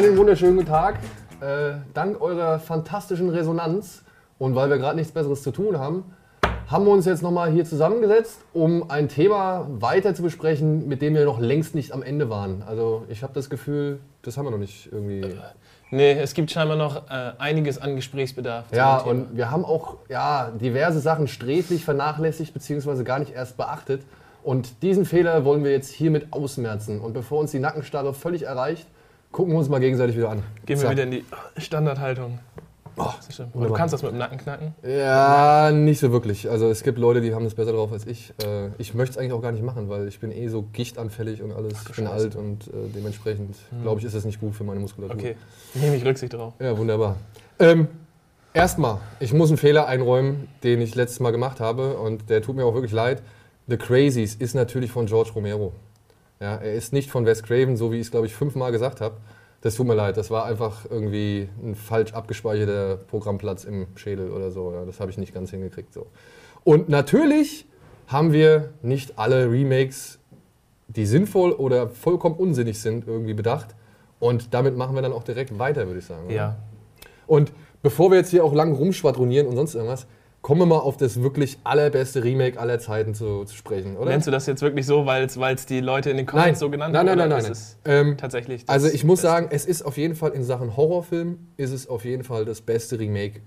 Einen wunderschönen guten Tag. Äh, dank eurer fantastischen Resonanz und weil wir gerade nichts Besseres zu tun haben, haben wir uns jetzt nochmal hier zusammengesetzt, um ein Thema weiter zu besprechen, mit dem wir noch längst nicht am Ende waren. Also ich habe das Gefühl, das haben wir noch nicht irgendwie. Nee, es gibt scheinbar noch äh, einiges an Gesprächsbedarf. Ja, und wir haben auch ja, diverse Sachen sträflich vernachlässigt bzw. gar nicht erst beachtet. Und diesen Fehler wollen wir jetzt hiermit ausmerzen. Und bevor uns die Nackenstarre völlig erreicht, gucken wir uns mal gegenseitig wieder an. Gehen wir Zack. wieder in die Standardhaltung. Oh, du kannst das mit dem Nacken knacken? Ja, nicht so wirklich. Also es gibt Leute, die haben das besser drauf als ich. Äh, ich möchte es eigentlich auch gar nicht machen, weil ich bin eh so gichtanfällig und alles. Ich bin Scheiße. alt und äh, dementsprechend glaube ich, ist das nicht gut für meine Muskulatur. Okay, nehme ich Rücksicht drauf. Ja, wunderbar. Ähm, Erstmal, ich muss einen Fehler einräumen, den ich letztes Mal gemacht habe und der tut mir auch wirklich leid. The Crazies ist natürlich von George Romero. Ja, er ist nicht von Wes Craven, so wie ich es, glaube ich, fünfmal gesagt habe. Das tut mir leid, das war einfach irgendwie ein falsch abgespeicherter Programmplatz im Schädel oder so. Ja, das habe ich nicht ganz hingekriegt. So. Und natürlich haben wir nicht alle Remakes, die sinnvoll oder vollkommen unsinnig sind, irgendwie bedacht. Und damit machen wir dann auch direkt weiter, würde ich sagen. oder? Ja. Und bevor wir jetzt hier auch lang rumschwadronieren und sonst irgendwas, kommen wir mal auf das wirklich allerbeste Remake aller Zeiten zu, zu sprechen, oder? Nennst du das jetzt wirklich so, weil es die Leute in den nein, Comments so genannt nein, nein, haben? nein, nein, ist nein. es Ähm, tatsächlich also ich muss sagen, es ist auf jeden Fall in Sachen Horrorfilm, ist es auf jeden Fall das beste Remake,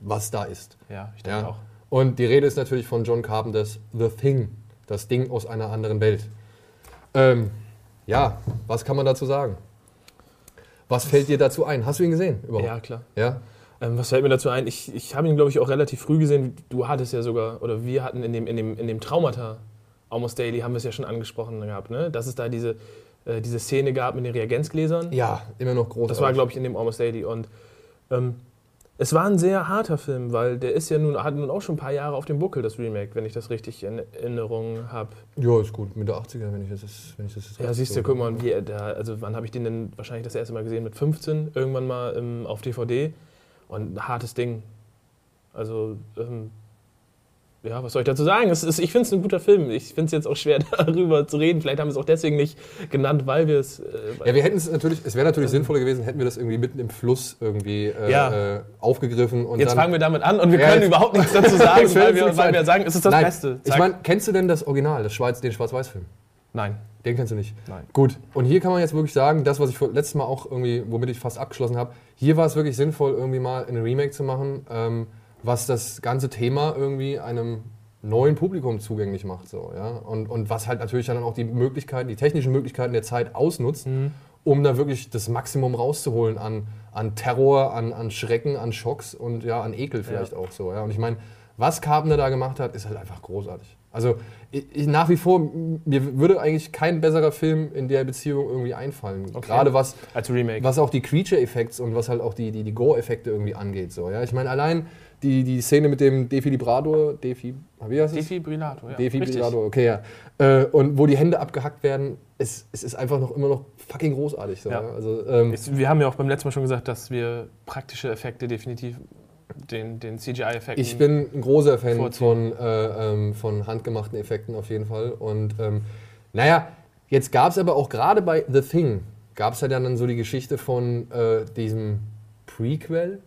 was da ist. Ja, ich denke Ja. auch. Und die Rede ist natürlich von John Carpenters The Thing, das Ding aus einer anderen Welt. Ähm, ja, was kann man dazu sagen? Was fällt dir dazu ein? Hast du ihn gesehen überhaupt? Ja, klar. Ja? Ähm, was fällt mir dazu ein? Ich, ich habe ihn, glaube ich, auch relativ früh gesehen. Du hattest ja sogar, oder wir hatten in dem, in dem, in dem Traumata Almost Daily, haben wir es ja schon angesprochen gehabt, ne? dass es da diese, äh, diese Szene gab mit den Reagenzgläsern. Ja, immer noch groß. Das war, glaube ich, in dem Almost Daily. Und ähm, es war ein sehr harter Film, weil der ist ja nun, hat nun auch schon ein paar Jahre auf dem Buckel, das Remake, wenn ich das richtig in Erinnerung habe. Ja, ist gut. Mit der 80er, wenn ich das, wenn ich das jetzt Ja, siehst du, so- guck mal, wie, er da, also wann habe ich den denn wahrscheinlich das erste Mal gesehen? Mit 15, irgendwann mal ähm, auf DVD. Und ein hartes Ding. Also, ähm, ja, was soll ich dazu sagen? Ist, ich finde es ein guter Film. Ich finde es jetzt auch schwer, darüber zu reden. Vielleicht haben wir es auch deswegen nicht genannt, weil wir es. Äh, Ja, wir hätten es natürlich, es wäre natürlich sinnvoller gewesen, hätten wir das irgendwie mitten im Fluss irgendwie äh, Ja. äh, aufgegriffen und jetzt dann. fangen wir damit an und wir Ja, können überhaupt nichts dazu sagen, weil wir, weil wir sagen, es ist das Nein, Beste. Ich Zack. meine, kennst du denn das Original, das Schweiz, den Schwarz-Weiß-Film? Nein. Den kennst du nicht. Nein. Gut. Und hier kann man jetzt wirklich sagen, das, was ich letztes Mal auch irgendwie, womit ich fast abgeschlossen habe, hier war es wirklich sinnvoll, irgendwie mal ein Remake zu machen, ähm, was das ganze Thema irgendwie einem neuen Publikum zugänglich macht. So, ja? und, und was halt natürlich dann auch die Möglichkeiten, die technischen Möglichkeiten der Zeit ausnutzt, Mhm. um da wirklich das Maximum rauszuholen an, an Terror, an, an Schrecken, an Schocks und ja, an Ekel vielleicht auch so. Ja? Und ich meine, was Carpenter da gemacht hat, ist halt einfach großartig. Also ich, ich, nach wie vor, mir würde eigentlich kein besserer Film in der Beziehung irgendwie einfallen. Okay. Gerade was, Als Remake. was auch die Creature-Effekte und was halt auch die, die, die Gore-Effekte irgendwie angeht. So, ja? Ich meine, allein die, die Szene mit dem Defibrillator, Defi, wie heißt es? Defibrillator, ja. Defibrillator, okay, ja. Äh, und wo die Hände abgehackt werden, es, es ist einfach noch immer noch fucking großartig. So, Ja. ja. Also, ähm, Richtig. Wir haben ja auch beim letzten Mal schon gesagt, dass wir praktische Effekte definitiv den, den CGI-Effekten. ich bin ein großer Fan vorziehen. von, äh, ähm, von handgemachten Effekten auf jeden Fall. Und ähm, naja, jetzt gab es aber auch gerade bei The Thing, gab es ja dann so die Geschichte von äh, diesem Prequel,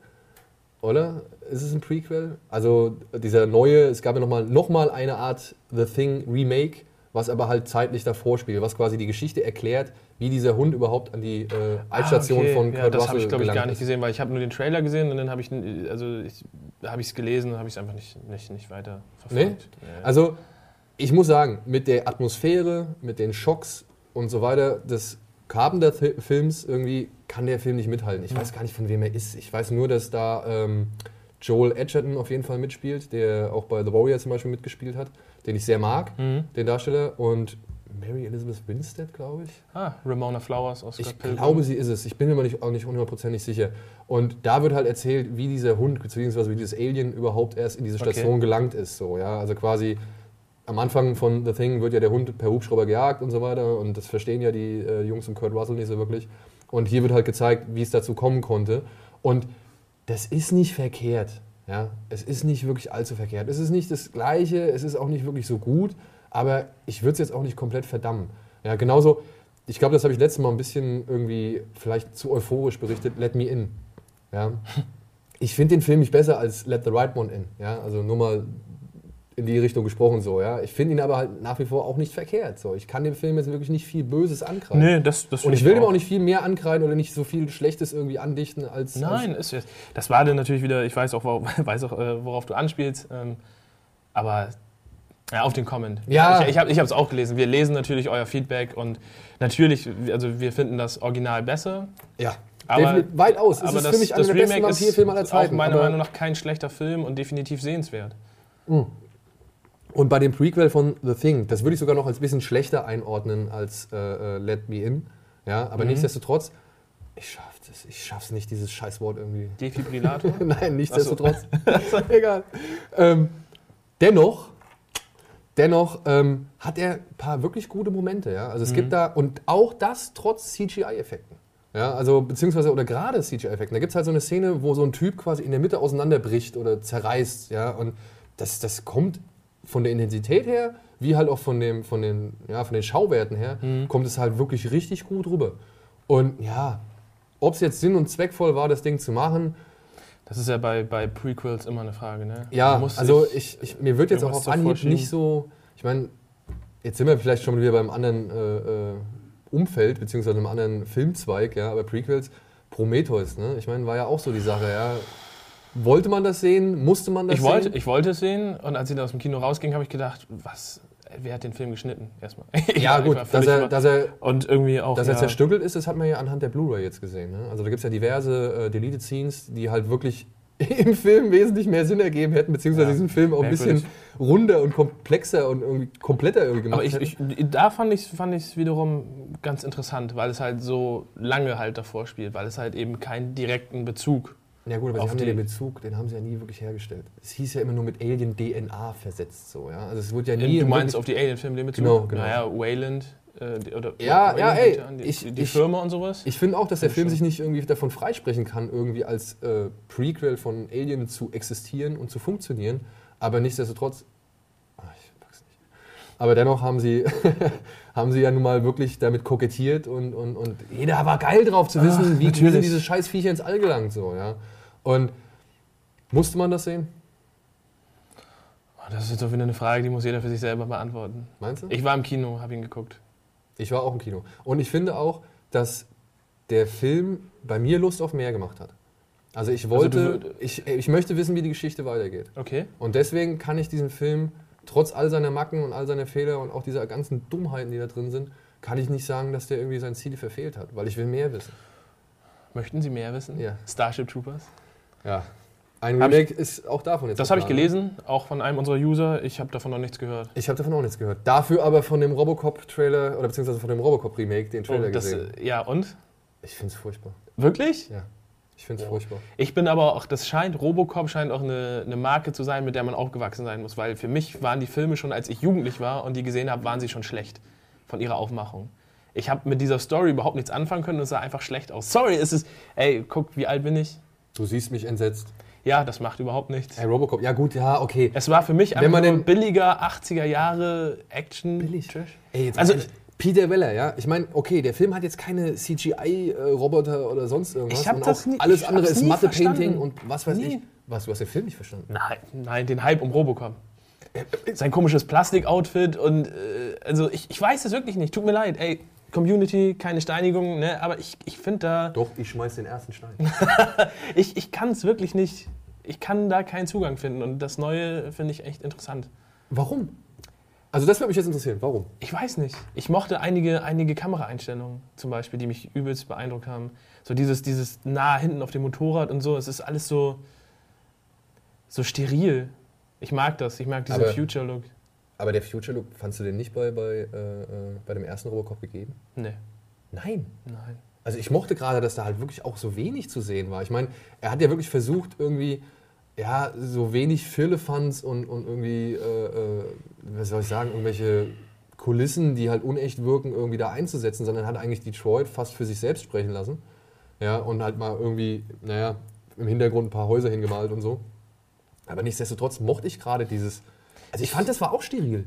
oder? Ist es ein Prequel? Also dieser neue, es gab ja nochmal noch mal eine Art The Thing Remake, was aber halt zeitlich davor spielt, was quasi die Geschichte erklärt, wie dieser Hund überhaupt an die äh, Endstation Ah, okay. von ja, Kurt Das habe ich, glaube ich, gar nicht gesehen, weil ich habe nur den Trailer gesehen und dann habe ich, also ich, gelesen und habe ich es einfach nicht, nicht, nicht weiter verfolgt. Nee? Also, ich muss sagen, mit der Atmosphäre, mit den Schocks und so weiter des Carpenter-Films irgendwie kann der Film nicht mithalten. Ich weiß gar nicht, von wem er ist. Ich weiß nur, dass da ähm, Joel Edgerton auf jeden Fall mitspielt, der auch bei The Warrior zum Beispiel mitgespielt hat, den ich sehr mag, Mhm. den Darsteller. Und Mary Elizabeth Winstead, glaube ich. Ah, Ramona Flowers aus Ich Pilgrim. glaube, sie ist es. Ich bin mir aber nicht, auch nicht hundertprozentig sicher. Und da wird halt erzählt, wie dieser Hund bzw. wie dieses Alien überhaupt erst in diese Okay. Station gelangt ist. So, ja? Also quasi am Anfang von The Thing wird ja der Hund per Hubschrauber gejagt und so weiter. Und das verstehen ja die äh, Jungs um Kurt Russell nicht so wirklich. Und hier wird halt gezeigt, wie es dazu kommen konnte. Und das ist nicht verkehrt. Ja? Es ist nicht wirklich allzu verkehrt. Es ist nicht das Gleiche, es ist auch nicht wirklich so gut, aber ich würde es jetzt auch nicht komplett verdammen. Ja, genauso, ich glaube, das habe ich letztes Mal ein bisschen irgendwie vielleicht zu euphorisch berichtet. Let Me In. Ja. Ich finde den Film nicht besser als Let the Right One In. Ja. Also nur mal in die Richtung gesprochen so. Ja. Ich finde ihn aber halt nach wie vor auch nicht verkehrt. So. Ich kann dem Film jetzt wirklich nicht viel Böses ankreiden. Nee, das, das Und ich will ihm auch nicht viel mehr ankreiden oder nicht so viel Schlechtes irgendwie andichten als. Nein, ist jetzt. Das war dann natürlich wieder, ich weiß auch, wor- weiß auch äh, worauf du anspielst, ähm, aber ja, auf den Comment. Ja. Ich, ich habe es auch gelesen. Wir lesen natürlich euer Feedback und natürlich, also wir finden das Original besser. Ja. Aber- weitaus. Es aber ist das, für mich einer der Remake ist Vampirfilme aller auch Zeiten. meiner aber- Meinung nach kein schlechter Film und definitiv sehenswert. Und bei dem Prequel von The Thing, das würde ich sogar noch als bisschen schlechter einordnen als äh, äh, Let Me In. Ja, aber Mhm. nichtsdestotrotz, ich schaff das, ich schaff's nicht, dieses Scheißwort irgendwie. Defibrillator? Nein, nichtsdestotrotz. Egal. Ähm, dennoch, dennoch ähm, hat er ein paar wirklich gute Momente. Ja? Also es Mhm. gibt da, und auch das trotz CGI-Effekten. Ja, also beziehungsweise oder gerade CGI-Effekten. Da gibt es halt so eine Szene, wo so ein Typ quasi in der Mitte auseinanderbricht oder zerreißt. Ja? Und das, das kommt von der Intensität her, wie halt auch von, dem, von, den, ja, von den Schauwerten her, Mhm. kommt es halt wirklich richtig gut rüber. Und ja, ob es jetzt sinn- und zweckvoll war, das Ding zu machen, Das ist ja bei, bei Prequels immer eine Frage, ne? ja, also ich, ich, mir wird jetzt auch auf Anhieb nicht so, ich meine, jetzt sind wir vielleicht schon wieder beim anderen äh, äh, Umfeld, beziehungsweise einem anderen Filmzweig, ja, aber Prequels, Prometheus, ne? Ich meine, war ja auch so die Sache, ja. Wollte man das sehen? Musste man das ich, wollte, sehen? ich wollte es sehen und als ich dann aus dem Kino rausging, habe ich gedacht, was, wer hat den Film geschnitten? Erstmal. ja, gut, dass er, dass er, und irgendwie auch. dass er ja, zerstückelt ist, das hat man ja anhand der Blu-ray jetzt gesehen. Ne? Also da gibt es ja diverse äh, Deleted Scenes, die halt wirklich im Film wesentlich mehr Sinn ergeben hätten, beziehungsweise Ja, diesen Film auch ein bisschen runder und komplexer und irgendwie kompletter irgendwie gemacht Aber ich, hätten. ich, da fand ich es fand ich's wiederum ganz interessant, weil es halt so lange halt davor spielt, weil es halt eben keinen direkten Bezug. Ja gut, aber sie haben ja die- den Bezug, den haben sie ja nie wirklich hergestellt. Es hieß ja immer nur mit Alien-DNA versetzt so, ja. Also es wurde ja nie... du meinst auf die Alien-Filme den Bezug? Genau, genau. Naja, Wayland äh, oder Ja, Wayland ja, ey, an, Die, ich- die ich- Firma und sowas. Ich finde auch, dass der Film sich nicht irgendwie davon freisprechen kann, irgendwie als äh, Prequel von Alien zu existieren und zu funktionieren. Aber nichtsdestotrotz... Ah. Aber dennoch haben sie, haben sie ja nun mal wirklich damit kokettiert und, und, und jeder war geil drauf zu wissen, Ach, wie, wie sind natürlich. diese scheiß Viecher ins All gelangt. So, ja. Und musste man das sehen? Oh, das ist jetzt auch wieder eine Frage, die muss jeder für sich selber beantworten. Meinst du? Ich war im Kino, habe ihn geguckt. Ich war auch im Kino. Und ich finde auch, dass der Film bei mir Lust auf mehr gemacht hat. Also ich wollte, du- ich, ich möchte wissen, wie die Geschichte weitergeht. Okay. Und deswegen kann ich diesen Film, trotz all seiner Macken und all seiner Fehler und auch dieser ganzen Dummheiten, die da drin sind, kann ich nicht sagen, dass der irgendwie sein Ziel verfehlt hat, weil ich will mehr wissen. Möchten Sie mehr wissen? Ja. Starship Troopers. Ja. Ein Remake ist auch davon jetzt Das habe ich geplant. gelesen, auch von einem unserer User. Ich habe davon noch nichts gehört. Ich habe davon auch nichts gehört. Dafür aber von dem Robocop-Trailer oder beziehungsweise von dem Robocop-Remake den Trailer Und das, gesehen. ja, und? Ich finde es furchtbar. Wirklich? Ja. Ich finde es Ja. furchtbar. Ich bin aber auch, das scheint, Robocop scheint auch eine, eine Marke zu sein, mit der man aufgewachsen sein muss, weil für mich waren die Filme schon, als ich jugendlich war und die gesehen habe, waren sie schon schlecht von ihrer Aufmachung. Ich habe mit dieser Story überhaupt nichts anfangen können und es sah einfach schlecht aus. Sorry, es ist, ey, guck, wie alt bin ich? Du siehst mich entsetzt. Ja, das macht überhaupt nichts. Hey, Robocop, ja gut, ja, okay. Es war für mich Wenn einfach man nur den- billiger 80er Jahre Action. Billig. Trash. Ey, jetzt Also- also, Peter Weller, ja. Ich meine, okay, der Film hat jetzt keine CGI-Roboter oder sonst irgendwas. Ich hab und das auch nie- alles andere ist Matte-Painting und was weiß Nie. ich. Was, du hast den Film nicht verstanden. Nein, nein, den Hype um Robocop. Sein komisches Plastik-Outfit und äh, also ich, ich weiß es wirklich nicht. Tut mir leid. Ey, Community, keine Steinigung, ne? aber ich, ich finde da, Doch, ich schmeiß den ersten Stein. ich, ich kann es wirklich nicht, ich kann da keinen Zugang finden und das Neue finde ich echt interessant. Warum? Also das würde mich jetzt interessieren. Warum? Ich weiß nicht. Ich mochte einige, einige Kameraeinstellungen zum Beispiel, die mich übelst beeindruckt haben. So dieses, dieses nah hinten auf dem Motorrad und so. Es ist alles so, so steril. Ich mag das. Ich mag diesen Future-Look. Aber der Future Look, fandst du den nicht bei, bei, äh, äh, bei dem ersten Robocop gegeben? Nee, Nein. nein. Also ich mochte gerade, dass da halt wirklich auch so wenig zu sehen war. Ich meine, er hat ja wirklich versucht, irgendwie, ja, so wenig Firlefanz und, und irgendwie, äh, äh, was soll ich sagen, irgendwelche Kulissen, die halt unecht wirken, irgendwie da einzusetzen, sondern hat eigentlich Detroit fast für sich selbst sprechen lassen. Ja, und halt mal irgendwie, naja, im Hintergrund ein paar Häuser hingemalt und so. Aber nichtsdestotrotz mochte ich gerade dieses. Also ich fand, das war auch steril.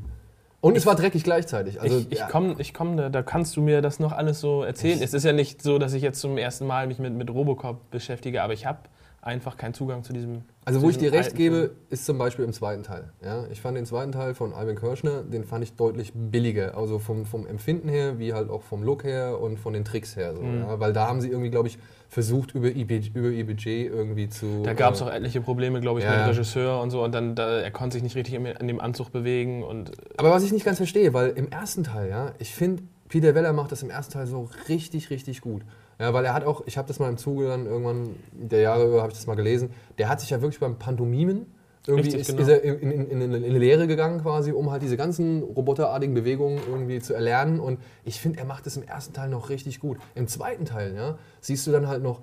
Und es war dreckig gleichzeitig. Also, ich ich ja. komme, ich komm, da, da kannst du mir das noch alles so erzählen. Es ist ja nicht so, dass ich jetzt zum ersten Mal mich mit, mit Robocop beschäftige, aber ich habe einfach keinen Zugang zu diesem. Also zu wo ich dir recht gebe, ist zum Beispiel im zweiten Teil. Ja, ich fand den zweiten Teil von Ivan Kirschner, den fand ich deutlich billiger. Also vom, vom Empfinden her, wie halt auch vom Look her und von den Tricks her. So, Mhm. ja, weil da haben sie irgendwie, glaube ich, versucht, über ihr, über ihr Budget irgendwie zu... Da gab es äh, auch etliche Probleme, glaube ich, Ja, mit ja. Regisseur und so. Und dann, da, er konnte sich nicht richtig in, in dem Anzug bewegen. Und Aber was ich nicht ganz verstehe, weil im ersten Teil, ja, ich finde, Peter Weller macht das im ersten Teil so richtig, richtig gut. Ja, weil er hat auch, ich habe das mal im Zuge dann irgendwann der Jahre über, habe ich das mal gelesen, der hat sich ja wirklich beim Pantomimen irgendwie Richtig, ist, genau. ist er in, in, in, in eine Lehre gegangen quasi, um halt diese ganzen roboterartigen Bewegungen irgendwie zu erlernen. Und ich finde, er macht das im ersten Teil noch richtig gut. Im zweiten Teil, ja, siehst du dann halt noch,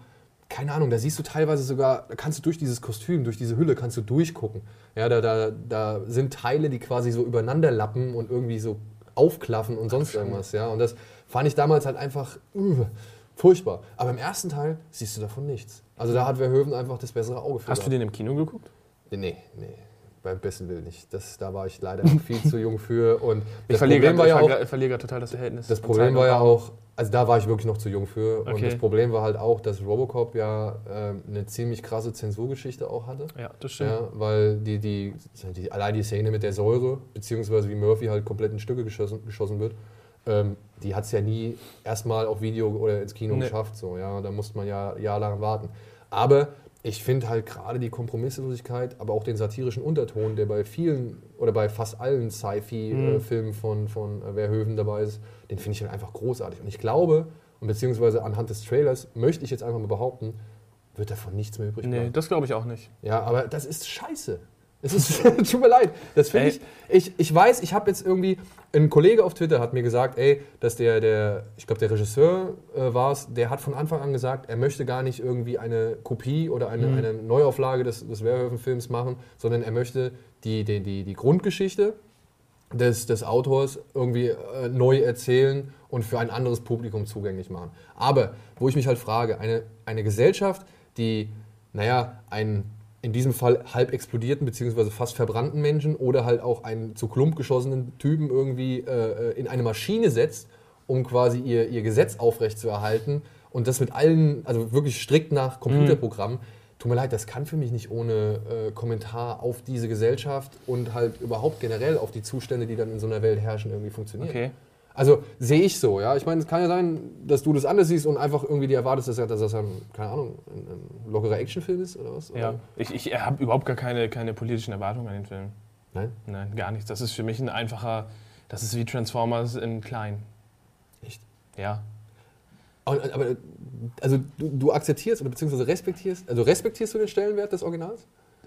keine Ahnung, da siehst du teilweise sogar, da kannst du durch dieses Kostüm, durch diese Hülle, kannst du durchgucken. Ja, da, da, da sind Teile, die quasi so übereinander lappen und irgendwie so aufklaffen und sonst irgendwas, ja. Und das fand ich damals halt einfach uh, furchtbar. Aber im ersten Teil siehst du davon nichts. Also da hat Verhoeven einfach das bessere Auge für. hast du den im Kino geguckt? Nee, nee. Beim besten Willen nicht. Das, da war ich leider noch viel zu jung für. Und Ich verliere war ja total das Verhältnis. das Problem war und ja auch, also da war ich wirklich noch zu jung für. Und Okay. das Problem war halt auch, dass Robocop ja ähm, eine ziemlich krasse Zensurgeschichte auch hatte. Ja, das stimmt. Ja, weil die, die, die, allein die Szene mit der Säure, beziehungsweise wie Murphy halt komplett in Stücke geschossen, geschossen wird, ähm, die hat es ja nie erstmal auf Video oder ins Kino Nee. geschafft. So, ja, da musste man ja jahrelang warten. Aber ich finde halt gerade die Kompromisslosigkeit, aber auch den satirischen Unterton, der bei vielen oder bei fast allen Sci-Fi-Filmen von, von äh, Verhoeven dabei ist, den finde ich halt einfach großartig. Und ich glaube, und beziehungsweise anhand des Trailers möchte ich jetzt einfach mal behaupten, wird davon nichts mehr übrig Nee, bleiben. das glaube ich auch nicht. Ja, aber das ist scheiße. Es ist, tut mir leid. Das finde ich, ich. Ich weiß, ich habe jetzt irgendwie. Ein Kollege auf Twitter hat mir gesagt, ey, dass der, der ich glaube, der Regisseur äh, war es, der hat von Anfang an gesagt, er möchte gar nicht irgendwie eine Kopie oder eine, Mhm. eine Neuauflage des, des Verhoeven-Films machen, sondern er möchte die, die, die, die Grundgeschichte des, des Autors irgendwie äh, neu erzählen und für ein anderes Publikum zugänglich machen. Aber wo ich mich halt frage, eine, eine Gesellschaft, die, naja, einen in diesem Fall halb explodierten bzw. fast verbrannten Menschen oder halt auch einen zu Klump geschossenen Typen irgendwie äh, in eine Maschine setzt, um quasi ihr, ihr Gesetz aufrechtzuerhalten und das mit allen, also wirklich strikt nach Computerprogrammen. Tut mir leid, das kann für mich nicht ohne äh, Kommentar auf diese Gesellschaft und halt überhaupt generell auf die Zustände, die dann in so einer Welt herrschen, irgendwie funktionieren. Okay. Also sehe ich so, ja. Ich meine, es kann ja sein, dass du das anders siehst und einfach irgendwie dir erwartest, dass, dass das ein, keine Ahnung, ein, ein lockerer Actionfilm ist oder was? Ja. Oder? Ich, ich habe überhaupt gar keine, keine politischen Erwartungen an den Film. Nein? Nein, gar nichts. Das ist für mich ein einfacher. Das ist wie Transformers in klein. Echt? Ja. Aber, aber also du, du akzeptierst oder beziehungsweise respektierst, also respektierst du den Stellenwert des Originals?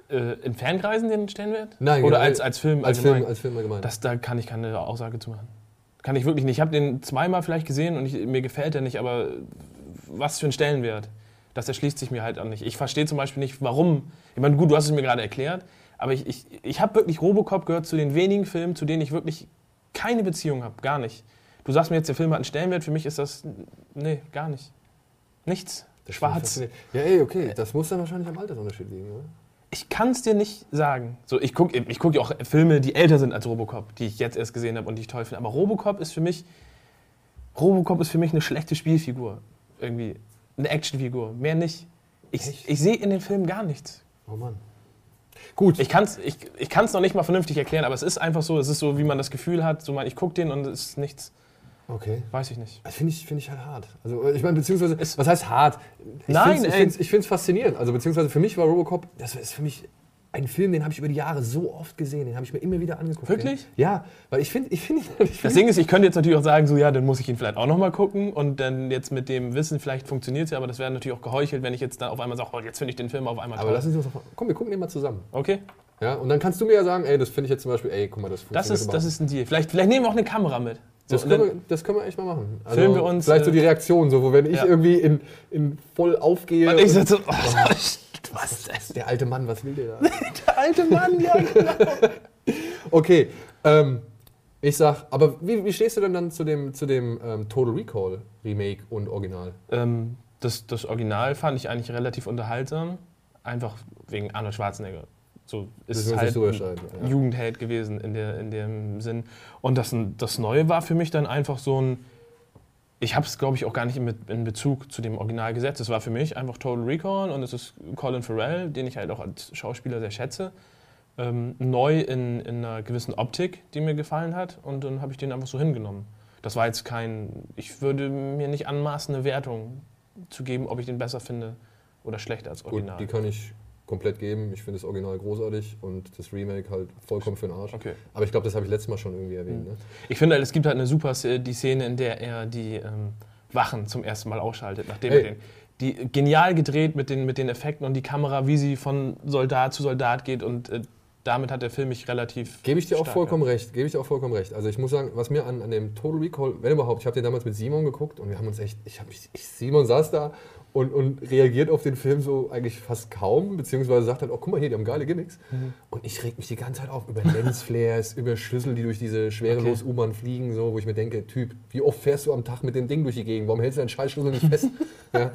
Äh, in Fankreisen den Stellenwert? Nein, Oder generell- als, als Film Als allgemein? Film, als Film allgemein. Das, da kann ich keine Aussage zu machen. Kann ich wirklich nicht. Ich habe den zweimal vielleicht gesehen und ich, mir gefällt er nicht, aber was für ein Stellenwert? Das erschließt sich mir halt auch nicht. Ich verstehe zum Beispiel nicht, warum. Ich meine, gut, du hast es mir gerade erklärt, aber ich, ich, ich habe wirklich Robocop gehört zu den wenigen Filmen, zu denen ich wirklich keine Beziehung habe. Gar nicht. Du sagst mir jetzt, der Film hat einen Stellenwert. Für mich ist das. Nee, gar nicht. Nichts. Das Schwarz. Ja, ey, okay. Das muss dann wahrscheinlich am Altersunterschied liegen, oder? Ich kann es dir nicht sagen. So, ich gucke ich guck ja auch Filme, die älter sind als Robocop, die ich jetzt erst gesehen habe und die ich toll finde. Aber Robocop ist für mich, Robocop ist für mich eine schlechte Spielfigur. Irgendwie eine Actionfigur. Mehr nicht. Ich, Echt? ich sehe in dem Film gar nichts. Oh Mann. Gut. Ich kann es ich, ich kann's noch nicht mal vernünftig erklären, aber es ist einfach so, es ist so, wie man das Gefühl hat, so man, ich gucke den und es ist nichts. Okay. Weiß ich nicht. Das finde ich, find ich halt hart. Also, ich meine, beziehungsweise, Es- was heißt hart? Ich Nein, find's- ich ey. finde es ich find's faszinierend. Also, beziehungsweise für mich war Robocop, das ist für mich ein Film, den habe ich über die Jahre so oft gesehen, den habe ich mir immer wieder angeguckt. Wirklich? Ja, weil ich finde, ich finde, ich Das find, Ding ist, ich könnte jetzt natürlich auch sagen, so ja, dann muss ich ihn vielleicht auch nochmal gucken und dann jetzt mit dem Wissen, vielleicht funktioniert es ja, aber das wäre natürlich auch geheuchelt, wenn ich jetzt dann auf einmal sage, oh, jetzt finde ich den Film auf einmal aber toll. lass uns das doch, komm, wir gucken den mal zusammen. Okay, Ja, und dann kannst du mir ja sagen, ey, das finde ich jetzt zum Beispiel, ey, guck mal, das funktioniert das ist, das ist ein Deal. Vielleicht, vielleicht nehmen wir auch eine Kamera mit. So, Das können, wir, das können wir echt mal machen. Also Filmen wir uns, Vielleicht so äh, die Reaktion, so, wo wenn ich ja. irgendwie in, in voll aufgehe. und ich und- so, oh, was ist das? der alte Mann, was will der da? Der alte Mann, ja. Okay, ähm, ich sag, aber wie, wie stehst du denn dann zu dem, zu dem ähm, Total Recall Remake und Original? ähm, das, das Original fand ich eigentlich relativ unterhaltsam. Einfach wegen Arnold Schwarzenegger. So ist halt streiten, ja. Jugendheld gewesen in, der, in dem Sinn. Und das, das Neue war für mich dann einfach so ein. Ich habe es, glaube ich, auch gar nicht in, in Bezug zu dem Original gesetzt. Es war für mich einfach Total Recall und es ist Colin Farrell, den ich halt auch als Schauspieler sehr schätze. Ähm, neu in, in einer gewissen Optik, die mir gefallen hat. Und dann habe ich den einfach so hingenommen. Das war jetzt kein. Ich würde mir nicht anmaßen, eine Wertung zu geben, ob ich den besser finde oder schlechter als Gut, Original. die kann ich komplett geben. Ich finde das Original großartig und das Remake halt vollkommen für den Arsch. Okay. Aber ich glaube, das habe ich letztes Mal schon irgendwie erwähnt. Mhm. Ne? Ich finde, halt, es gibt halt eine super die Szene, in der er die ähm, Wachen zum ersten Mal ausschaltet, nachdem Hey. er den. Die genial gedreht mit den, mit den Effekten und die Kamera, wie sie von Soldat zu Soldat geht und äh, damit hat der Film mich relativ. Gebe ich dir auch vollkommen recht. Gebe ich dir auch vollkommen recht. Also ich muss sagen, was mir an, an dem Total Recall, wenn überhaupt, ich habe den damals mit Simon geguckt und wir haben uns echt, ich habe, ich, Simon saß da und, und reagiert auf den Film so eigentlich fast kaum, beziehungsweise sagt halt, oh guck mal hier, die haben geile Gimmicks. Mhm. Und ich reg mich die ganze Zeit auf über Lensflares, über Schlüssel, die durch diese schwerelos U-Bahn fliegen, so, wo ich mir denke, Typ, wie oft fährst du am Tag mit dem Ding durch die Gegend? Warum hältst du deinen Scheißschlüssel nicht fest? ja.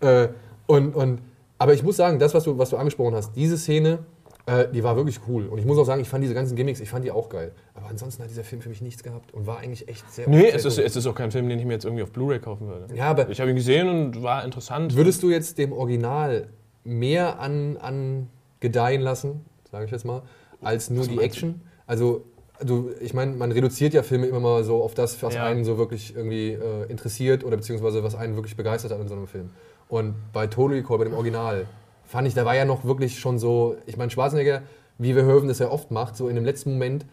äh, und, und, aber ich muss sagen, das, was du, was du angesprochen hast, diese Szene, äh, die war wirklich cool. Und ich muss auch sagen, ich fand diese ganzen Gimmicks, ich fand die auch geil. Aber ansonsten hat dieser Film für mich nichts gehabt und war eigentlich echt sehr Nee, es ist, es ist auch kein Film, den ich mir jetzt irgendwie auf Blu-ray kaufen würde. Ja, aber Ich habe ihn gesehen und war interessant. würdest du jetzt dem Original mehr an, an gedeihen lassen, sage ich jetzt mal, als nur Was die Action? Also, du, ich meine, man reduziert ja Filme immer mal so auf das, was Ja. einen so wirklich irgendwie äh, interessiert oder beziehungsweise was einen wirklich begeistert hat in so einem Film. Und bei Total Recall, bei dem Original, fand ich, da war ja noch wirklich schon so, ich meine, Schwarzenegger, wie Verhoeven das ja oft macht, so in dem letzten Moment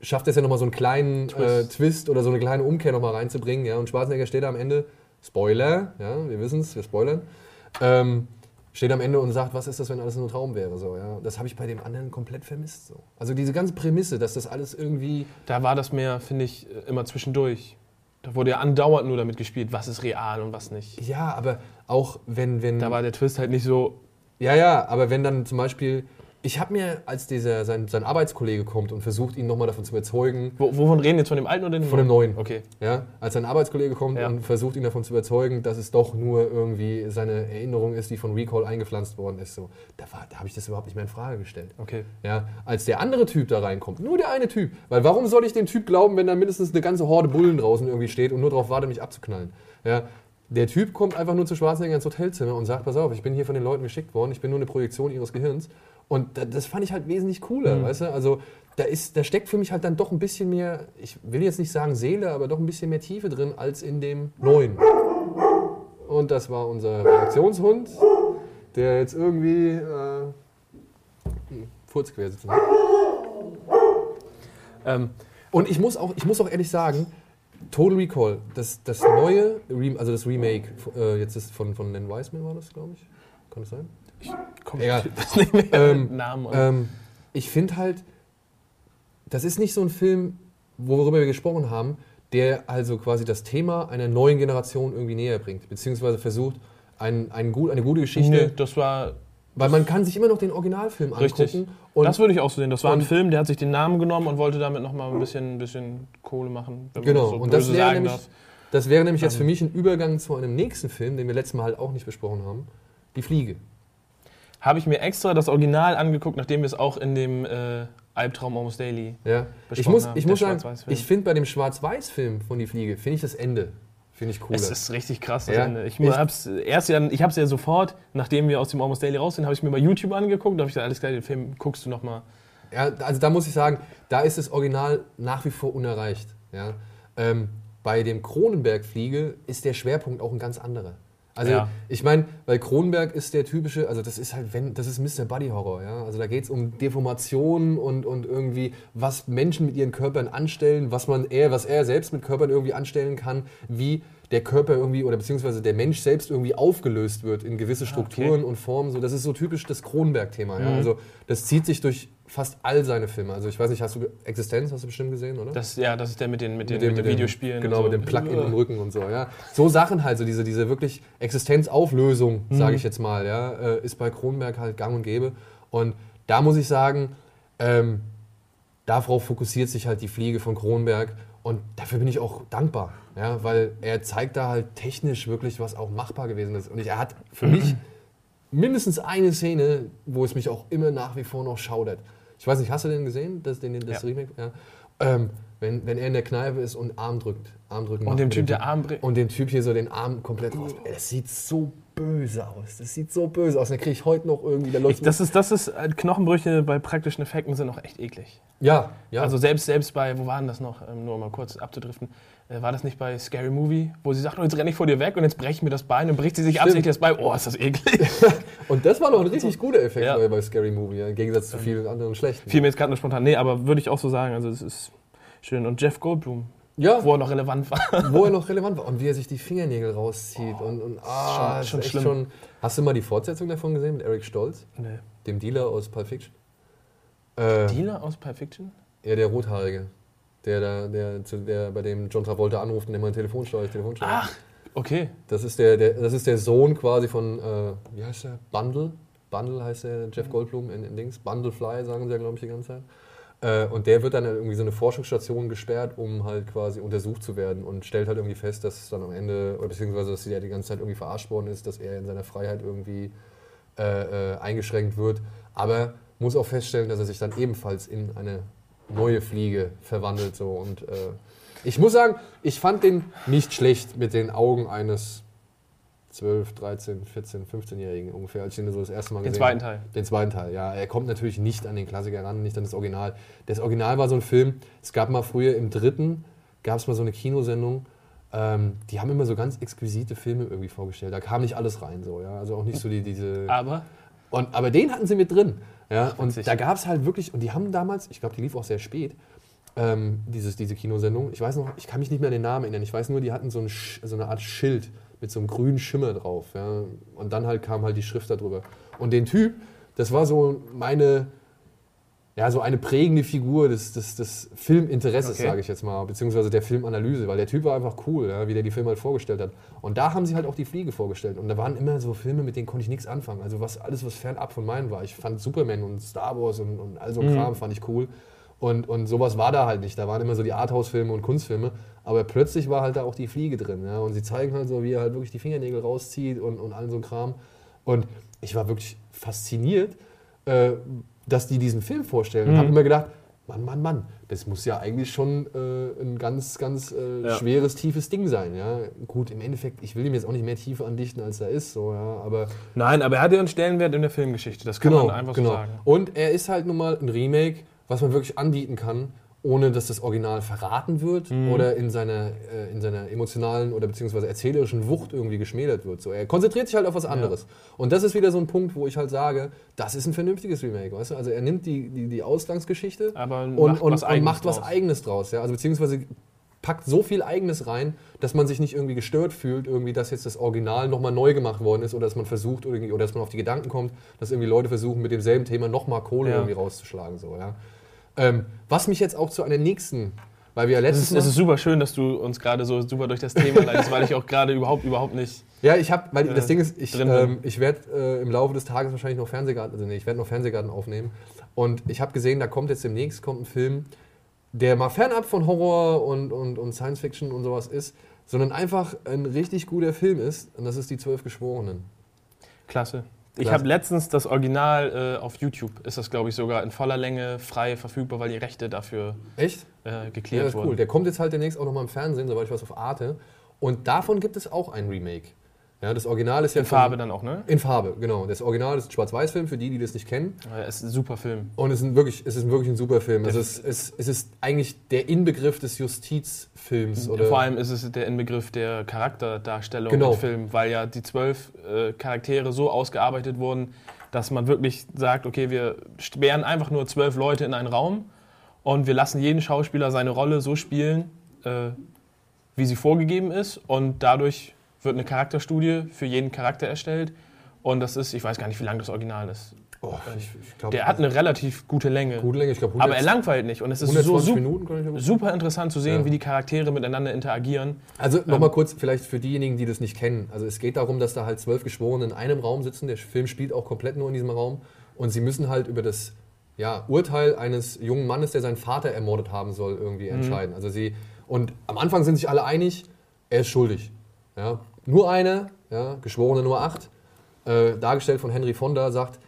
schafft es ja nochmal so einen kleinen Twist. Äh, Twist. Twist oder so eine kleine Umkehr nochmal reinzubringen. Ja? Und Schwarzenegger steht da am Ende, Spoiler, ja, wir wissen es, wir spoilern, ähm, steht am Ende und sagt, was ist das, wenn alles nur ein Traum wäre. So, ja? Das habe ich bei dem anderen komplett vermisst. So. Also diese ganze Prämisse, dass das alles irgendwie... Da war das mehr, finde ich, immer zwischendurch. Da wurde ja andauernd nur damit gespielt, was ist real und was nicht. Ja, aber auch wenn... wenn Da war der Twist halt nicht so. Ja, ja, aber wenn dann zum Beispiel, ich habe mir, als dieser, sein, sein Arbeitskollege kommt und versucht, ihn nochmal davon zu überzeugen, Wo, wovon reden jetzt von dem alten oder dem Von dem neuen. Okay. ja, als sein Arbeitskollege kommt Ja. und versucht, ihn davon zu überzeugen, dass es doch nur irgendwie seine Erinnerung ist, die von Recall eingepflanzt worden ist, so, da, war- da habe ich das überhaupt nicht mehr in Frage gestellt. Okay. Ja, als der andere Typ da reinkommt, nur der eine Typ, weil warum soll ich dem Typ glauben, wenn da mindestens eine ganze Horde Bullen draußen irgendwie steht und nur darauf wartet, mich abzuknallen? Ja, der Typ kommt einfach nur zu Schwarzenegger ins Hotelzimmer und sagt, pass auf, ich bin hier von den Leuten geschickt worden, ich bin nur eine Projektion ihres Gehirns. Und da- das fand ich halt wesentlich cooler, Mhm. weißt du? Also da, ist, da steckt für mich halt dann doch ein bisschen mehr, ich will jetzt nicht sagen Seele, aber doch ein bisschen mehr Tiefe drin als in dem neuen. Und das war unser Reaktionshund, der jetzt irgendwie äh, hm, Furz quer sitzt. Ähm, Und ich muss auch, ich muss auch ehrlich sagen, Total Recall, das, das neue, also das Remake, äh, jetzt ist von, von Len Wiseman war das, glaube ich. Kann das sein? ich weiß nicht mehr Ähm, Namen. Ähm, ich finde halt, das ist nicht so ein Film, worüber wir gesprochen haben, der also quasi das Thema einer neuen Generation irgendwie näher bringt, beziehungsweise versucht, ein, ein gut, eine gute Geschichte, nee, das war. Weil man kann sich immer noch den Originalfilm Richtig. angucken. Und das würde ich auch so sehen. Das war ein Film, der hat sich den Namen genommen und wollte damit nochmal ein bisschen, bisschen Kohle machen. Genau, so und das wäre nämlich- das wäre nämlich jetzt Ähm. für mich ein Übergang zu einem nächsten Film, den wir letztes Mal halt auch nicht besprochen haben, Die Fliege. Habe ich mir extra das Original angeguckt, nachdem wir es auch in dem äh, Albtraum Almost Daily. Ja. Ich besprochen muss, haben, ich muss sagen, ich finde bei dem Schwarz-Weiß-Film von Die Fliege, finde ich das Ende, finde ich cooler. Es ist richtig krass, Ja. Ende. Ich, Ich- hab's erst ja, ich es ja sofort, nachdem wir aus dem Almost Daily raus sind, habe ich mir bei YouTube angeguckt. Da habe ich gesagt, alles klar, den Film guckst du nochmal. Ja, also da muss ich sagen, da ist das Original nach wie vor unerreicht. Ja? Ähm, bei dem Kronenberg-Fliege ist der Schwerpunkt auch ein ganz anderer. Also Ja. ich meine, weil Kronenberg ist der typische, also das ist halt, wenn, das ist Mr. Buddy Horror, ja. Also da geht es um Deformationen und, und irgendwie, was Menschen mit ihren Körpern anstellen, was man er, was er selbst mit Körpern irgendwie anstellen kann, wie der Körper irgendwie oder beziehungsweise der Mensch selbst irgendwie aufgelöst wird in gewisse Strukturen und Formen. So, das ist so typisch das Kronenberg-Thema. Ja? Mhm. Also das zieht sich durch fast all seine Filme. Also ich weiß nicht, hast du Existenz, hast du bestimmt gesehen, oder? Das, ja, das ist der mit den, mit den, Mit den mit dem- Videospielen. Genau, so. mit dem Plug-in im Rücken und so, ja. So Sachen halt, so diese, diese wirklich Existenzauflösung, Mhm. sage ich jetzt mal, ja, äh, ist bei Kronberg halt gang und gäbe. Und da muss ich sagen, ähm, darauf fokussiert sich halt die Fliege von Kronberg und dafür bin ich auch dankbar, ja, weil er zeigt da halt technisch wirklich, was auch machbar gewesen ist. Und ich, er hat für mich mindestens eine Szene, wo es mich auch immer nach wie vor noch schaudert. Ich weiß nicht, hast du den gesehen, das, den, das Ja. Remake? Ja. Ähm, wenn, wenn er in der Kneipe ist und Arm drückt. Arm drücken Und dem Typ, der Arm. Und dem Typ hier so den Arm komplett raus. Ey, Das sieht so böse aus. Das sieht so böse aus. Da kriege ich heute noch irgendwie. Da läuft Das ist, das ist, äh, Knochenbrüche bei praktischen Effekten sind noch echt eklig. ja, ja. Also selbst, selbst bei, wo waren das noch, ähm, nur um mal kurz abzudriften, äh, war das nicht bei Scary Movie, wo sie sagt, oh, jetzt renne ich vor dir weg und jetzt breche ich mir das Bein und bricht sie sich Stimmt. absichtlich das Bein. Oh, ist das eklig. und das war noch ein richtig guter Effekt Ja. bei, Scary Movie, im Gegensatz zu vielen anderen schlechten. Fiel mir jetzt gerade nur spontan. Nee, aber würde ich auch so sagen, also es ist schön. Und Jeff Goldblum, Ja, wo er noch relevant war. wo er noch relevant war und wie er sich die Fingernägel rauszieht. und, und ah, schon- das ist schon schlimm. schon. Hast du mal die Fortsetzung davon gesehen mit Eric Stolz, nee. dem Dealer aus Pulp Fiction? Äh, Dealer aus Pulp Fiction? ja, der Rothaarige. Der, da, der, zu, der bei dem John Travolta anruft und immer ein Telefon steuert, Telefon steuert. Ach, okay. Das ist der, der, das ist der Sohn quasi von, äh, wie heißt der? Bundle? Bundle heißt der Jeff Goldblum in, in Dings. Bundlefly sagen sie ja, glaube ich, die ganze Zeit. Äh, und der wird dann irgendwie so eine Forschungsstation gesperrt, um halt quasi untersucht zu werden und stellt halt irgendwie fest, dass dann am Ende, oder beziehungsweise dass er die ganze Zeit irgendwie verarscht worden ist, dass er in seiner Freiheit irgendwie äh, äh, eingeschränkt wird. Aber muss auch feststellen, dass er sich dann ebenfalls in eine neue Fliege verwandelt. So. Und äh, ich muss sagen, ich fand den nicht schlecht mit den Augen eines 12, 13, 14, 15-Jährigen ungefähr, als ich ihn so das erste Mal Den gesehen zweiten habe. Teil. Den zweiten Teil, ja. Er kommt natürlich nicht an den Klassiker ran, nicht an das Original. Das Original war so ein Film, es gab mal früher im dritten, gab es mal so eine Kinosendung, ähm, die haben immer so ganz exquisite Filme irgendwie vorgestellt. Da kam nicht alles rein, so, ja. Also auch nicht so die, diese. Aber Und, aber den hatten sie mit drin. Ja, und da gab es halt wirklich, und die haben damals, ich glaube, die lief auch sehr spät, ähm, dieses, diese Kinosendung. Ich weiß noch, ich kann mich nicht mehr an den Namen erinnern. Ich weiß nur, die hatten so, ein, so eine Art Schild mit so einem grünen Schimmer drauf. Ja, und dann halt kam halt die Schrift darüber. Und den Typ, das war so meine, ja, so eine prägende Figur des, des, des Filminteresses, Okay. sage ich jetzt mal, beziehungsweise der Filmanalyse, weil der Typ war einfach cool, ja, wie der die Filme halt vorgestellt hat. Und da haben sie halt auch die Fliege vorgestellt. Und da waren immer so Filme, mit denen konnte ich nichts anfangen. Also was alles, was fernab von meinen war. Ich fand Superman und Star Wars und, und all so ein Kram fand ich cool. Und, und sowas war da halt nicht. Da waren immer so die Arthouse-Filme und Kunstfilme. Aber plötzlich war halt da auch die Fliege drin. Ja? Und sie zeigen halt so, wie er halt wirklich die Fingernägel rauszieht und, und all so ein Kram. Und ich war wirklich fasziniert, äh, dass die diesen Film vorstellen. Und Mhm. habe immer gedacht, Mann, Mann, Mann, das muss ja eigentlich schon äh, ein ganz, ganz äh, Ja. schweres, tiefes Ding sein. Ja? Gut, im Endeffekt, ich will ihm jetzt auch nicht mehr Tiefe andichten, als er ist. So, ja? Aber nein, aber er hatte einen Stellenwert in der Filmgeschichte. Das kann genau, man einfach genau. so sagen. Und er ist halt nun mal ein Remake, was man wirklich anbieten kann, ohne dass das Original verraten wird Mhm. oder in seiner, äh, in seiner emotionalen oder beziehungsweise erzählerischen Wucht irgendwie geschmälert wird. So, er konzentriert sich halt auf was anderes. Und das ist wieder so ein Punkt, wo ich halt sage, das ist ein vernünftiges Remake. Weißt du? Also er nimmt die, die, die Ausgangsgeschichte Aber und, macht und, was und Eigenes macht was draus. Eigenes draus. Ja? Also beziehungsweise packt so viel Eigenes rein, dass man sich nicht irgendwie gestört fühlt, irgendwie, dass jetzt das Original nochmal neu gemacht worden ist oder dass man versucht irgendwie, oder dass man auf die Gedanken kommt, dass irgendwie Leute versuchen, mit demselben Thema nochmal Kohle Ja. irgendwie rauszuschlagen. So, ja? Ähm, was mich jetzt auch zu einer nächsten, weil wir ja Es letztes ist, es ist super schön, dass du uns gerade so super durch das Thema leitest, weil ich auch gerade überhaupt, überhaupt nicht. Ja, ich habe, weil das äh, Ding ist, ich, ähm, ich werde äh, im Laufe des Tages wahrscheinlich noch Fernsehgarten, also nee, ich werde noch Fernsehgarten aufnehmen. Und ich habe gesehen, da kommt jetzt demnächst kommt ein Film, der mal fernab von Horror und, und, und Science Fiction und sowas ist, sondern einfach ein richtig guter Film ist. Und das ist die Zwölf Geschworenen. Klasse. Ich habe letztens das Original äh, auf YouTube, ist das glaube ich sogar in voller Länge frei verfügbar, weil die Rechte dafür Echt? äh, Ja, geklärt das ist cool. wurden. Der kommt jetzt halt demnächst auch nochmal im Fernsehen, soweit ich weiß, auf Arte. Und davon gibt es auch ein Remake. Ja, das Original ist ja In von- Farbe dann auch, ne? In Farbe, genau. Das Original ist ein Schwarz-Weiß-Film, für die, die das nicht kennen. Äh, Es ist ein super Film. Und es ist ein wirklich, es ist wirklich ein super Film. Also es, es, es ist eigentlich der Inbegriff des Justizfilms. Oder Vor allem ist es der Inbegriff der Charakterdarstellung Genau. im Film, weil ja die zwölf äh, Charaktere so ausgearbeitet wurden, dass man wirklich sagt, okay, wir sperren einfach nur zwölf Leute in einen Raum und wir lassen jeden Schauspieler seine Rolle so spielen, äh, wie sie vorgegeben ist und dadurch wird eine Charakterstudie für jeden Charakter erstellt und das ist, ich weiß gar nicht, wie lang das Original ist. oh, ich, ich glaub, Der hat eine relativ gute Länge, gute Länge, ich glaube aber er langweilt nicht und es ist so 120 su Minuten. Super interessant zu sehen, Ja. wie die Charaktere miteinander interagieren. Also nochmal kurz, vielleicht für diejenigen, die das nicht kennen. Also es geht darum, dass da halt zwölf Geschworene in einem Raum sitzen. Der Film spielt auch komplett nur in diesem Raum. Und sie müssen halt über das ja, Urteil eines jungen Mannes, der seinen Vater ermordet haben soll, irgendwie entscheiden. Also sie, und am Anfang sind sich alle einig, er ist schuldig. Ja. Nur einer, ja, Geschworene Nummer acht, äh, dargestellt von Henry Fonda, sagt,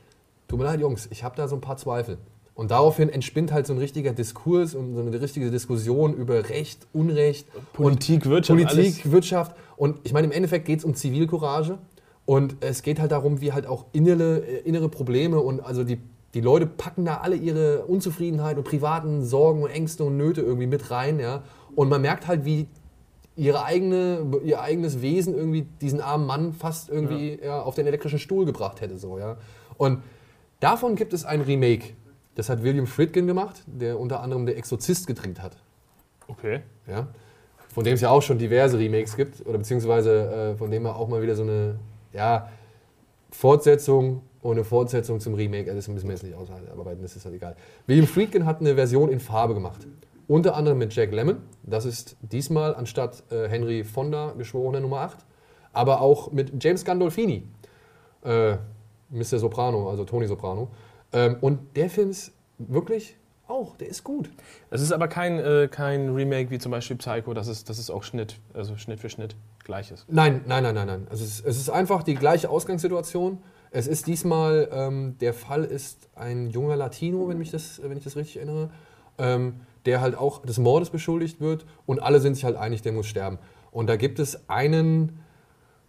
tut mir leid, Jungs, ich habe da so ein paar Zweifel. Und daraufhin entspinnt halt so ein richtiger Diskurs und so eine richtige Diskussion über Recht, Unrecht, Politik, Wirtschaft, Politik, alles. Wirtschaft. Und ich meine, im Endeffekt geht es um Zivilcourage und es geht halt darum, wie halt auch innere, äh, innere Probleme und also die, die Leute packen da alle ihre Unzufriedenheit und privaten Sorgen und Ängste und Nöte irgendwie mit rein, ja. Und man merkt halt, wie ihre eigene, ihr eigenes Wesen irgendwie diesen armen Mann fast irgendwie ja. auf den elektrischen Stuhl gebracht hätte, so, ja. Und davon gibt es ein Remake. Das hat William Friedkin gemacht, der unter anderem Der Exorzist gedreht hat. Okay. Ja? Von dem es ja auch schon diverse Remakes gibt, oder beziehungsweise äh, von dem er auch mal wieder so eine ja, Fortsetzung und eine Fortsetzung zum Remake, also das müssen wir jetzt nicht ausarbeiten, das ist halt egal. William Friedkin hat eine Version in Farbe gemacht. Unter anderem mit Jack Lemmon, das ist diesmal anstatt äh, Henry Fonda geschworener Nummer 8, aber auch mit James Gandolfini, äh, Mr. Soprano, also Tony Soprano. Ähm, und der Film ist wirklich auch, der ist gut. Es ist aber kein, äh, kein Remake wie zum Beispiel Psycho, das ist, das ist auch Schnitt, also Schnitt für Schnitt gleiches. Nein, nein, nein, nein, nein. Also es, ist, es ist einfach die gleiche Ausgangssituation. Es ist diesmal, ähm, der Fall ist ein junger Latino, wenn, mich das, wenn ich das richtig erinnere, ähm, der halt auch des Mordes beschuldigt wird und alle sind sich halt einig, der muss sterben. Und da gibt es einen,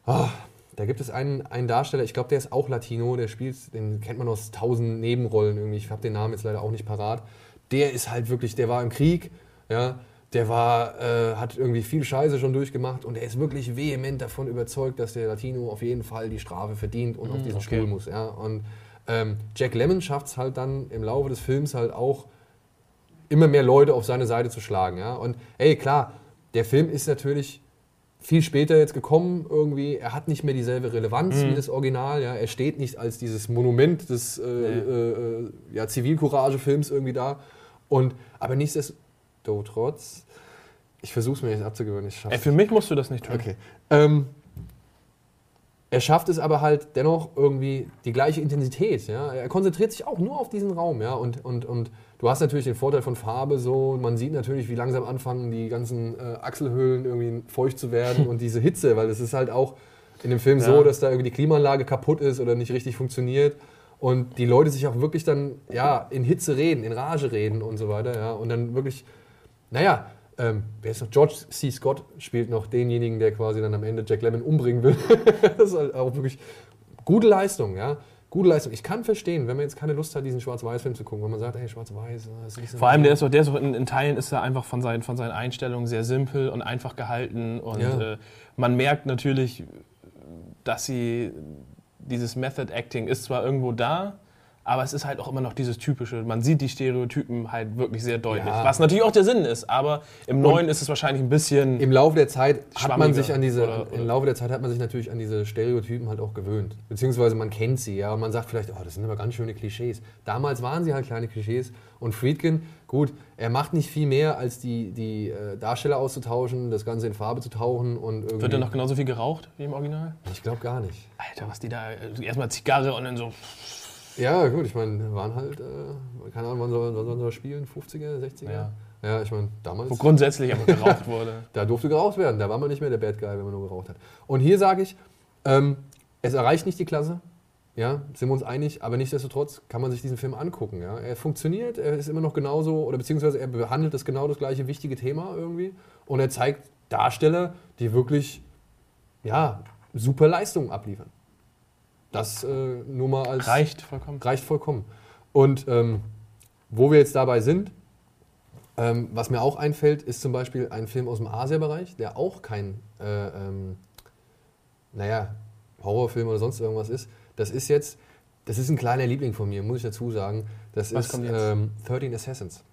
ah, da gibt es einen, einen Darsteller, ich glaube, der ist auch Latino, der spielt, den kennt man aus tausend Nebenrollen irgendwie, ich habe den Namen jetzt leider auch nicht parat. Der ist halt wirklich, der war im Krieg, ja, der war, äh, hat irgendwie viel Scheiße schon durchgemacht und er ist wirklich vehement davon überzeugt, dass der Latino auf jeden Fall die Strafe verdient und auf Mhm, diesen okay. Stuhl muss. Ja. Und ähm, Jack Lemmon schafft es halt dann im Laufe des Films halt auch, immer mehr Leute auf seine Seite zu schlagen. Ja. Und ey, klar, der Film ist natürlich viel später jetzt gekommen irgendwie. Er hat nicht mehr dieselbe Relevanz Mhm. wie das Original. Ja. Er steht nicht als dieses Monument des äh, äh, äh, ja, Zivilcourage-Films irgendwie da. Und, aber nichtsdestotrotz, ich versuche es mir jetzt abzugewöhnen. Ich Ey, für mich musst du das nicht tun. Okay. Ähm, er schafft es aber halt dennoch irgendwie die gleiche Intensität. Ja? Er konzentriert sich auch nur auf diesen Raum. Ja? Und, und, und du hast natürlich den Vorteil von Farbe so. Und man sieht natürlich, wie langsam anfangen die ganzen äh, Achselhöhlen irgendwie feucht zu werden und diese Hitze, weil es ist halt auch in dem Film Ja. so, dass da irgendwie die Klimaanlage kaputt ist oder nicht richtig funktioniert. Und die Leute sich auch wirklich dann ja, in Hitze reden, in Rage reden und so weiter. Ja? Und dann wirklich, naja, ähm, wer ist noch? George C. Scott spielt noch denjenigen, der quasi dann am Ende Jack Lemmon umbringen will. das ist halt auch wirklich gute Leistung, ja. Gute Leistung. Ich kann verstehen, wenn man jetzt keine Lust hat, diesen Schwarz-Weiß-Film zu gucken, wenn man sagt, hey, Schwarz-Weiß, äh, ist nicht so Vor allem, der ist auch, der ist auch in, in Teilen ist er einfach von seinen, von seinen Einstellungen sehr simpel und einfach gehalten. Und Ja. äh, man merkt natürlich, dass sie dieses Method Acting ist zwar irgendwo da, aber es ist halt auch immer noch dieses typische. Man sieht die Stereotypen halt wirklich sehr deutlich. Ja. Was natürlich auch der Sinn ist, aber im Neuen ist es wahrscheinlich ein bisschen. Im Laufe der Zeit hat man sich an diese, oder- oder- im Laufe der Zeit hat man sich natürlich an diese Stereotypen halt auch gewöhnt. Beziehungsweise man kennt sie, ja. Und man sagt vielleicht, oh, das sind aber ganz schöne Klischees. Damals waren sie halt kleine Klischees. Und Friedkin, gut, er macht nicht viel mehr, als die, die äh, Darsteller auszutauschen, das Ganze in Farbe zu tauchen und irgendwie. wird da noch genauso viel geraucht wie im Original? ich glaube gar nicht. Alter, was die da. äh, Erstmal Zigarre und dann so. Ja, gut, ich meine, waren halt, äh, keine Ahnung, wann soll, wann soll spielen? 50er, 60er? Ja. Ja, ich meine, damals. Wo grundsätzlich einfach geraucht wurde. Da durfte geraucht werden. Da war man nicht mehr der Bad Guy, wenn man nur geraucht hat. Und hier sage ich, ähm, es erreicht nicht die Klasse. Ja, sind wir uns einig, aber nichtsdestotrotz kann man sich diesen Film angucken. Ja. Er funktioniert, er ist immer noch genauso, oder beziehungsweise er behandelt das genau das gleiche wichtige Thema irgendwie. Und er zeigt Darsteller, die wirklich ja, super Leistungen abliefern. Das äh, nur mal als Reicht vollkommen. reicht vollkommen. Und ähm, wo wir jetzt dabei sind, ähm, was mir auch einfällt, ist zum Beispiel ein Film aus dem Asia-Bereich, der auch kein, äh, ähm, naja, Horrorfilm oder sonst irgendwas ist. Das ist jetzt, das ist ein kleiner Liebling von mir, muss ich dazu sagen. Das Was ist kommt jetzt? ähm, 13 Assassins.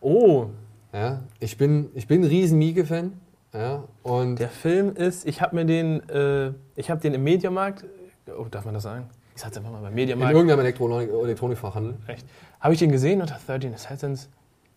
Oh, Ja, ich bin, ich bin ein riesen Mieke-Fan. Ja, und der Film ist, ich habe mir den, äh, ich habe den im Mediamarkt, oh, darf man das sagen? Ich sag's einfach mal beim in Mediamarkt. irgendeinem Elektronik Elektronikfachhandel. Recht. Habe ich den gesehen unter 13 Assassins,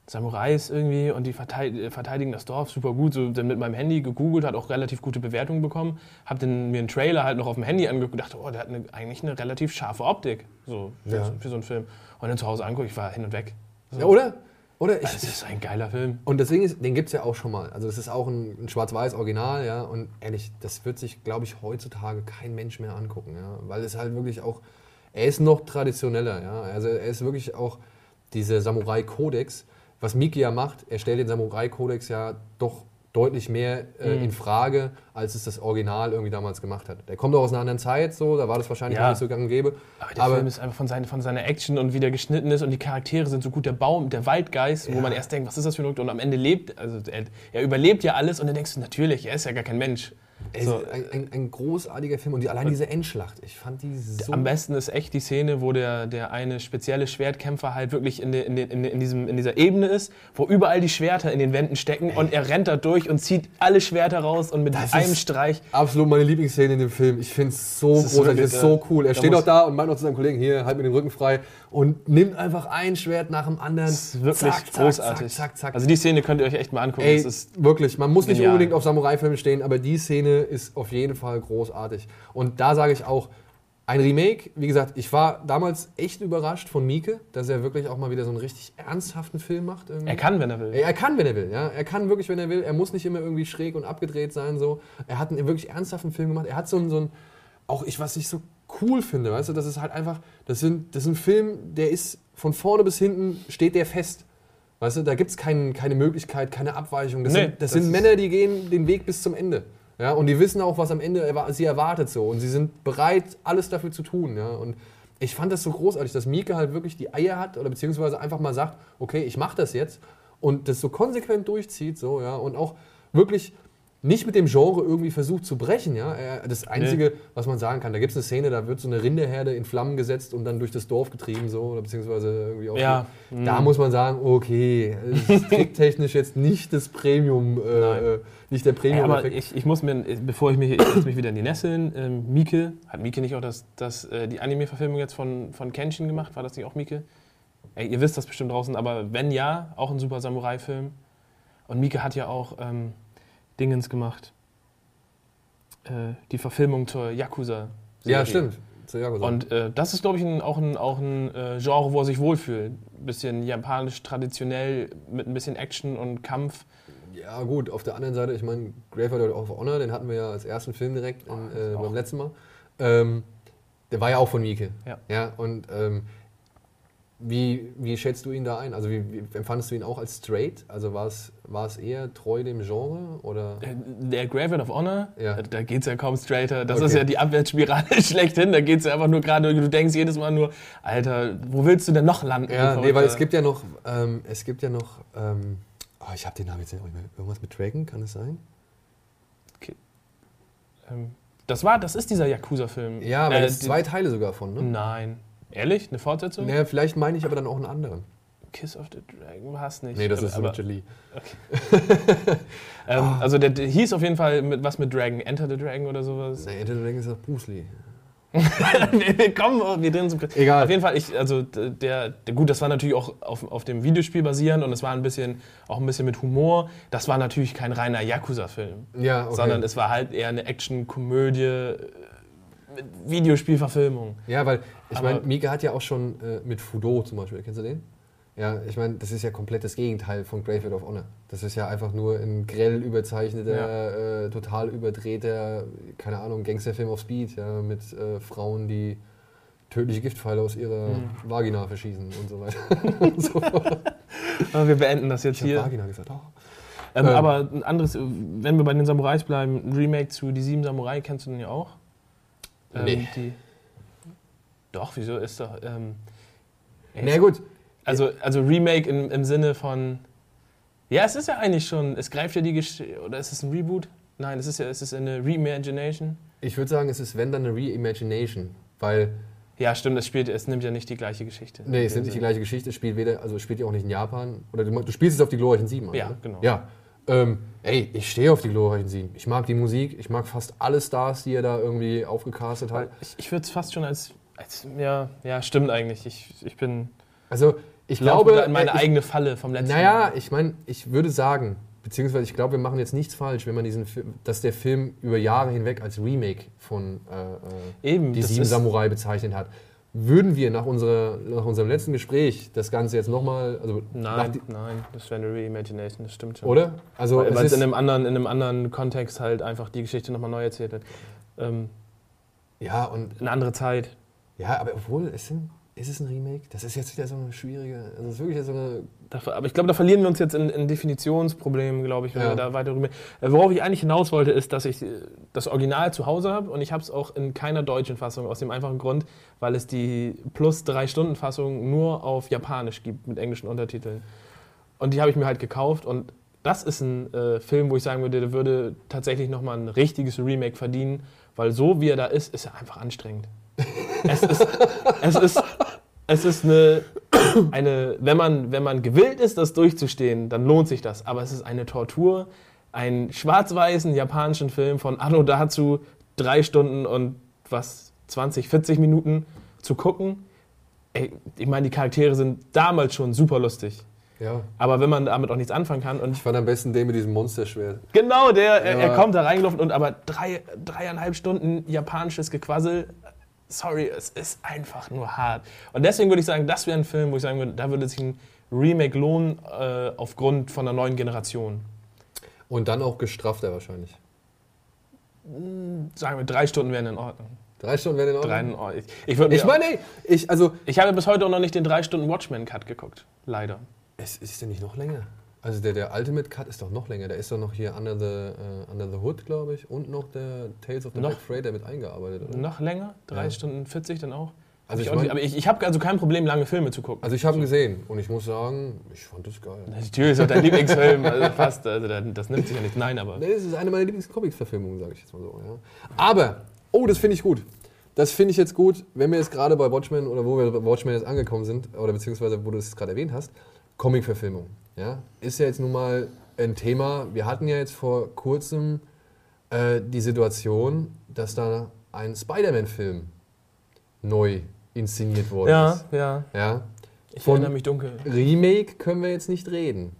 Samurais irgendwie und die verteid- verteidigen das Dorf super gut. So dann mit meinem Handy gegoogelt, hat auch relativ gute Bewertungen bekommen. Habe dann mir einen Trailer halt noch auf dem Handy angeguckt und dachte, oh, der hat eine, eigentlich eine relativ scharfe Optik so für, Ja. so- für so einen Film. Und dann zu Hause angucke, ich war hin und weg. So. Ja, oder? Oder ich, Das ist ein geiler Film. Und deswegen ist, den gibt es ja auch schon mal. Also es ist auch ein, ein schwarz-weiß Original, ja. Und ehrlich, das wird sich, glaube ich, heutzutage kein Mensch mehr angucken, ja. Weil es halt wirklich auch, er ist noch traditioneller, ja. Also er ist wirklich auch dieser Samurai-Kodex. Was Miki ja macht, er stellt den Samurai-Kodex ja doch deutlich mehr äh, Mhm. in Frage, als es das Original irgendwie damals gemacht hat. Der kommt auch aus einer anderen Zeit, so, da war das wahrscheinlich Ja. nicht so gang und gäbe. Aber der Aber- Film ist einfach von, seine, von seiner Action und wie der geschnitten ist und die Charaktere sind so gut. Der Baum, der Waldgeist, wo Ja. man erst denkt, was ist das für ein Produkt? Und am Ende lebt, also er, er überlebt ja alles und dann denkst du, natürlich, er ist ja gar kein Mensch. Ey, So, ein, ein, ein großartiger Film und die, allein diese Endschlacht, ich fand die so Am besten ist echt die Szene, wo der, der eine spezielle Schwertkämpfer halt wirklich in, de, in, de, in, de, in, diesem, in dieser Ebene ist, wo überall die Schwerter in den Wänden stecken und er rennt da durch und zieht alle Schwerter raus und mit Das einem Streich. Absolut meine Lieblingsszene in dem Film. Ich finde es so Das großartig, wirklich, das ist so cool. Er steht auch da und meint noch zu seinem Kollegen, hier, halt mir den Rücken frei und nimmt einfach ein Schwert nach dem anderen. Das ist wirklich Zack, zack, großartig. Zack, zack. Also die Szene könnt ihr euch echt mal angucken. Ey, wirklich, man muss nicht genial. unbedingt auf Samurai-Filme stehen, aber die Szene ist auf jeden Fall großartig. Und da sage ich auch, ein Remake, wie gesagt, ich war damals echt überrascht von Mieke, dass er wirklich auch mal wieder so einen richtig ernsthaften Film macht. Irgendwie. er kann, wenn er will. Er er kann, wenn er will. Ja? Er kann wirklich, wenn er will. Er muss nicht immer irgendwie schräg und abgedreht sein. So. Er hat einen wirklich ernsthaften Film gemacht. Er hat so einen, so einen auch ich, was ich so cool finde, weißt du, das ist halt einfach, das, sind, das ist ein Film, der ist von vorne bis hinten, steht der fest. Weißt du, da gibt es kein, keine Möglichkeit, keine Abweichung. Das, Nee, sind, das, das sind Männer, die gehen den Weg bis zum Ende. Ja, und die wissen auch, was am Ende sie erwartet so. Und sie sind bereit, alles dafür zu tun. Ja. Und ich fand das so großartig, dass Mieke halt wirklich die Eier hat oder beziehungsweise einfach mal sagt, okay, ich mache das jetzt und das so konsequent durchzieht, so, ja, und auch wirklich nicht mit dem Genre irgendwie versucht zu brechen, ja. Er- Das Einzige, was man sagen kann, da gibt es eine Szene, da wird so eine Rinderherde in Flammen gesetzt und dann durch das Dorf getrieben, so, oder beziehungsweise irgendwie auch. Ja, so. Da muss man sagen, okay, ist tricktechnisch jetzt nicht das Premium, äh, äh, nicht der Premium. aber ich, ich muss mir, bevor ich mich, ich mich wieder in die Nesseln, ähm, Mieke, hat Mieke nicht auch das, das, äh, die Anime-Verfilmung jetzt von, von Kenshin gemacht? War das nicht auch Mieke? Ey, ihr wisst das bestimmt draußen, aber wenn ja, auch ein super Samurai-Film. Und Mieke hat ja auch ähm, Dingens gemacht. Äh, die Verfilmung zur Yakuza. ja, stimmt. Zu Yakuza. Und äh, das ist, glaube ich, ein, auch ein, auch ein äh, Genre, wo er sich wohlfühlt. Ein bisschen japanisch, traditionell, mit ein bisschen Action und Kampf. Ja, gut, auf der anderen Seite, ich meine, Graveheart of Honor, den hatten wir ja als ersten Film direkt in, äh, auch. beim letzten Mal. Ähm, der war ja auch von Mieke. Ja. ja und ähm, wie, wie schätzt du ihn da ein? Also, wie, wie empfandest du ihn auch als straight? Also, war es, war es eher treu dem Genre? Oder? Der Graveyard of Honor, Ja. da geht es ja kaum straighter. Das Okay. ist ja die Abwärtsspirale schlechthin. Da geht es ja einfach nur gerade, du denkst jedes Mal nur, Alter, wo willst du denn noch landen? Ja, nee, weil es gibt ja noch, ähm, es gibt ja noch, ähm, oh, ich habe den Namen jetzt nicht mehr. Irgendwas mit Dragon, kann es sein? Ähm, das war, das ist dieser Yakuza-Film. Ja, aber Äh, es zwei Teile sogar von, ne? Nein. Ehrlich? Eine Fortsetzung? Naja, vielleicht meine ich aber dann auch einen anderen. Kiss of the Dragon hast nicht. Nee, das aber, ist aber, Lee. ähm, Ah. Also der, der hieß auf jeden Fall mit, was mit Dragon, Enter the Dragon oder sowas. Nee, Enter the Dragon ist auch Bruce Lee. wir, kommen, wir drin zum Egal. Auf jeden Fall, ich, also der, der, gut, das war natürlich auch auf, auf dem Videospiel basierend und es war ein bisschen, auch ein bisschen mit Humor. Das war natürlich kein reiner Yakuza-Film, Ja, okay. sondern es war halt eher eine Action-Komödie äh, Videospielverfilmung. Ja, weil ich meine, Mika hat ja auch schon äh, mit Fudo zum Beispiel, kennst du den? Ja, ich meine, das ist ja komplett das Gegenteil von Graveyard of Honor. Das ist ja einfach nur ein grell überzeichneter, äh, total überdrehter, keine Ahnung, Gangsterfilm auf Speed, ja, mit äh, Frauen, die tödliche Giftpfeile aus ihrer Mhm. Vagina verschießen und so weiter. und so wir beenden das jetzt Ich hier. Vagina gesagt. Oh. Ähm, Ähm. aber ein anderes, wenn wir bei den Samurais bleiben, Remake zu Die Sieben Samurai, kennst du den ja auch? Ähm, Nee. Die, doch, wieso ist doch. Ähm, Na gut, Also, also Remake im, im Sinne von. Ja, es ist ja eigentlich schon. Es greift ja die Geschichte. Oder ist es ein Reboot? Nein, es ist ja es ist eine Reimagination. ich würde sagen, es ist wenn dann eine Reimagination, weil Ja, stimmt, es, spielt, es nimmt ja nicht die gleiche Geschichte. Nee, es ist nicht die gleiche Geschichte, es spielt weder, also es spielt ja auch nicht in Japan. Oder du, du spielst es auf die glorreichen Sieben an, Ja, ne? genau. Ja. Ähm, ey, ich stehe auf die glorreichen Sieben. Ich mag die Musik, ich mag fast alle Stars, die er da irgendwie aufgecastet hat. Ich, ich würde es fast schon als. als ja, ja, stimmt eigentlich. Ich, ich bin. Also, ich glaube. in meine äh, ich, eigene Falle vom letzten naja, ich meine, ich würde sagen, beziehungsweise ich glaube, wir machen jetzt nichts falsch, wenn man diesen Film, dass der Film über Jahre hinweg als Remake von äh, äh, Eben, Die Sieben Samurai bezeichnet hat. Würden wir nach, unserer, nach unserem letzten Gespräch das Ganze jetzt nochmal, also Nein, nein, das wäre eine Reimagination, das stimmt schon. oder? Also Weil es weil es ist, in einem, anderen, in einem anderen Kontext halt einfach die Geschichte nochmal neu erzählt wird. Ähm, ja und eine andere Zeit. ja, aber obwohl es sind, ist es ein Remake? Das ist jetzt wieder so eine schwierige, also es ist wirklich so eine aber ich glaube, da verlieren wir uns jetzt in, in Definitionsproblemen, glaube ich, wenn Ja. wir da weiter rüber. Äh, Worauf ich eigentlich hinaus wollte, ist, dass ich äh, das Original zu Hause habe und ich habe es auch in keiner deutschen Fassung, aus dem einfachen Grund, weil es die plus drei Stunden Fassung nur auf Japanisch gibt mit englischen Untertiteln. Und die habe ich mir halt gekauft und das ist ein äh, Film, wo ich sagen würde, der würde tatsächlich nochmal ein richtiges Remake verdienen, weil so wie er da ist, ist er einfach anstrengend. es ist, es ist, es ist eine, eine wenn, man, wenn man gewillt ist, das durchzustehen, dann lohnt sich das. Aber es ist eine Tortur, einen schwarz-weißen japanischen Film von Anno dazu drei Stunden und was, 20, 40 Minuten zu gucken. Ey, ich meine, die Charaktere sind damals schon super lustig. ja. Aber wenn man damit auch nichts anfangen kann und Ich fand am besten den mit diesem Monsterschwert. Genau, der, er, er Ja. kommt da reingelaufen und aber drei, dreieinhalb Stunden japanisches Gequassel. Sorry, es ist einfach nur hart. Und deswegen würde ich sagen, das wäre ein Film, wo ich sagen würde, da würde sich ein Remake lohnen äh, aufgrund von einer neuen Generation. Und dann auch gestrafter wahrscheinlich. Sagen wir, drei Stunden wären in Ordnung. Drei Stunden wäre in Drei Ordnung. in Ordnung. Ich, ich, würde Ich meine, ich, also, ich habe bis heute auch noch nicht den drei Stunden Watchmen-Cut geguckt. Leider. es ist der nicht noch länger? Also der, der Ultimate Cut ist doch noch länger. Da ist doch noch hier Under the, äh, Under the Hood, glaube ich, und noch der Tales of the Noch? Black Freighter mit eingearbeitet, oder? Noch länger? Drei Ja. Stunden 40 dann auch? Also ich ich auch nicht, mein- aber ich, ich habe also kein Problem, lange Filme zu gucken. Also ich habe ihn gesehen und ich muss sagen, ich fand das geil. Natürlich ist auch dein Lieblingsfilm, also fast. Also das nimmt sich ja nicht. Nein, aber. Nee, das ist eine meiner Lieblings-Comics-Verfilmungen, sage ich jetzt mal so. Ja. Aber, oh, das finde ich gut. Das finde ich jetzt gut, wenn wir jetzt gerade bei Watchmen oder wo wir bei Watchmen jetzt angekommen sind, oder beziehungsweise wo du es gerade erwähnt hast, Comic-Verfilmung. Ja? Ist ja jetzt nun mal ein Thema. Wir hatten ja jetzt vor kurzem äh, die Situation, dass da ein Spider-Man-Film neu inszeniert worden Ja, ist. ja. Ja. Ich Von- erinnere mich dunkel. Remake können wir jetzt nicht reden.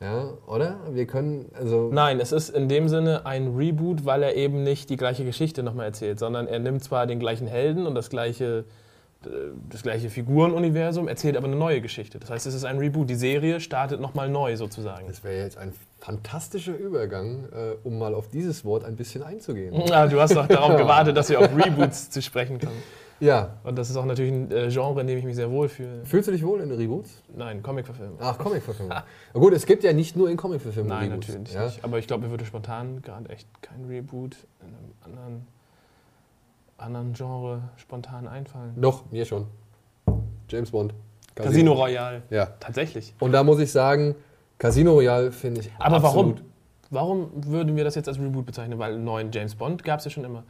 Ja, oder? Wir können, also. Nein, es ist in dem Sinne ein Reboot, weil er eben nicht die gleiche Geschichte nochmal erzählt, sondern er nimmt zwar den gleichen Helden und das gleiche, das gleiche Figurenuniversum, erzählt aber eine neue Geschichte. Das heißt, es ist ein Reboot. Die Serie startet nochmal neu sozusagen. Das wäre jetzt ein fantastischer Übergang, äh, um mal auf dieses Wort ein bisschen einzugehen. Ah, du hast doch darauf gewartet, dass wir auf Reboots zu sprechen kommen. Ja. Und das ist auch natürlich ein äh, Genre, in dem ich mich sehr wohl fühle. Fühlst du dich wohl in Reboots? Nein, Comicverfilmung. Ach, Comic-Verfilmung. Na gut, es gibt ja nicht nur in Comic-Verfilmungen Nein, Reboots. natürlich ja? nicht. Aber ich glaube, mir würde spontan gerade echt kein Reboot in einem anderen, anderen Genre spontan einfallen. Doch, mir schon. James Bond. Casino Royale. Ja. Tatsächlich. Und da muss ich sagen, Casino Royale finde ich Aber warum? absolut. Warum würden wir das jetzt als Reboot bezeichnen? Weil einen neuen James Bond gab es ja schon immer.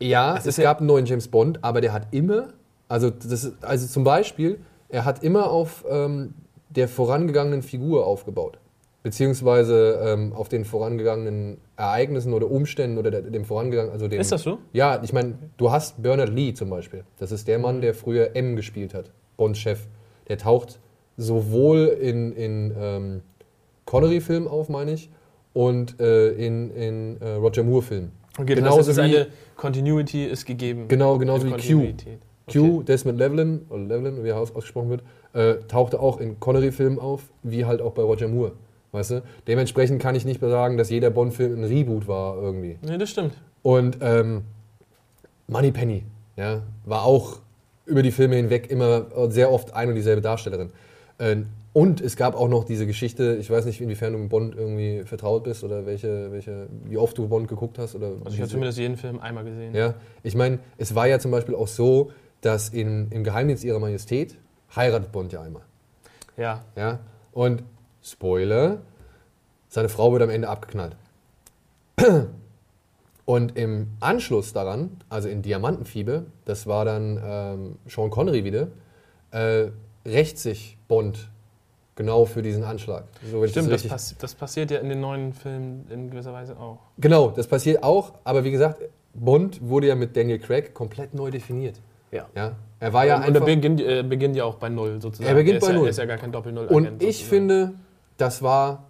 Ja, Es es, ja- gab einen neuen James Bond, aber der hat immer, also, das ist, also zum Beispiel, er hat immer auf ähm, der vorangegangenen Figur aufgebaut. Beziehungsweise ähm, auf den vorangegangenen Ereignissen oder Umständen oder der, dem vorangegangenen, also dem. Ist das so? Ja, ich meine, du hast Bernard Lee zum Beispiel. Das ist der Mann, der früher M gespielt hat, Bonds Chef. Der taucht sowohl in, in ähm, Connery-Filmen auf, meine ich, und äh, in, in äh, Roger Moore-Filmen. Okay, Genauso das heißt, wie- eine Continuity ist gegeben. Genau, genauso wie Q. Q, Desmond Llewellyn, oder Llewellyn, wie er aus- ausgesprochen wird, äh, tauchte auch in Connery-Filmen auf, wie halt auch bei Roger Moore. Weißt du? Dementsprechend kann ich nicht mehr sagen, dass jeder Bond-Film ein Reboot war irgendwie. Nee, das stimmt. Und ähm, Moneypenny ja, war auch über die Filme hinweg immer sehr oft ein und dieselbe Darstellerin. Ähm, und es gab auch noch diese Geschichte, ich weiß nicht, inwiefern du mit Bond irgendwie vertraut bist oder welche, welche, wie oft du Bond geguckt hast. Oder Also ich habe zumindest jeden Film einmal gesehen. ja, ich meine, es war ja zum Beispiel auch so, dass in, im Geheimdienst ihrer Majestät heiratet Bond ja einmal. Ja. Ja? Und Spoiler, seine Frau wird am Ende abgeknallt. Und im Anschluss daran, also in Diamantenfieber, das war dann ähm, Sean Connery wieder, äh, rächt sich Bond genau für diesen Anschlag. So, Stimmt, das, richtig- pass das passiert ja in den neuen Filmen in gewisser Weise auch. Genau, das passiert auch, aber wie gesagt, Bond wurde ja mit Daniel Craig komplett neu definiert. Ja. Ja? Er war ja und einfach. er beginnt, äh, beginnt ja auch bei Null sozusagen. Er beginnt ist bei ja, Null. Er ist ja gar kein Doppel-Null. Und ich finde, das war.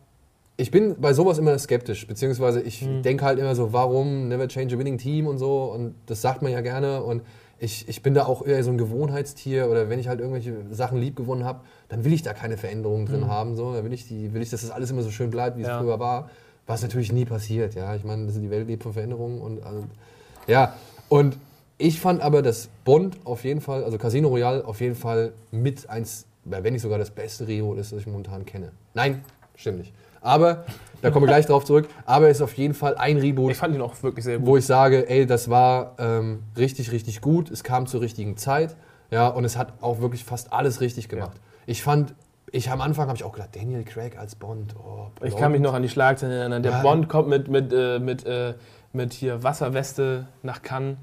Ich bin bei sowas immer skeptisch, beziehungsweise ich Hm. denke halt immer so, warum never change a winning team und so. Und das sagt man ja gerne. Und ich, ich bin da auch eher so ein Gewohnheitstier oder wenn ich halt irgendwelche Sachen lieb gewonnen habe, dann will ich da keine Veränderungen drin haben. So. Da will ich, die, will ich, dass das alles immer so schön bleibt, wie es Ja. früher war. Was natürlich nie passiert. Ja? Ich meine, die Welt lebt von Veränderungen. Und, also, ja, und ich fand aber, dass Bond auf jeden Fall, also Casino Royale auf jeden Fall mit eins, wenn nicht sogar das beste Reboot ist, das ich momentan kenne. Nein, stimmt nicht. Aber, da kommen wir gleich drauf zurück, aber es ist auf jeden Fall ein Reboot, Ich fand ihn auch wirklich sehr gut. wo ich sage, ey, das war ähm, richtig, richtig gut. Es kam zur richtigen Zeit. Ja, und es hat auch wirklich fast alles richtig gemacht. Ich fand, ich am Anfang habe ich auch gedacht, Daniel Craig als Bond. Oh, Ich kann mich noch an die Schlagzeilen erinnern. Der Ja. Bond kommt mit, mit, äh, mit, äh, mit hier Wasserweste nach Cannes,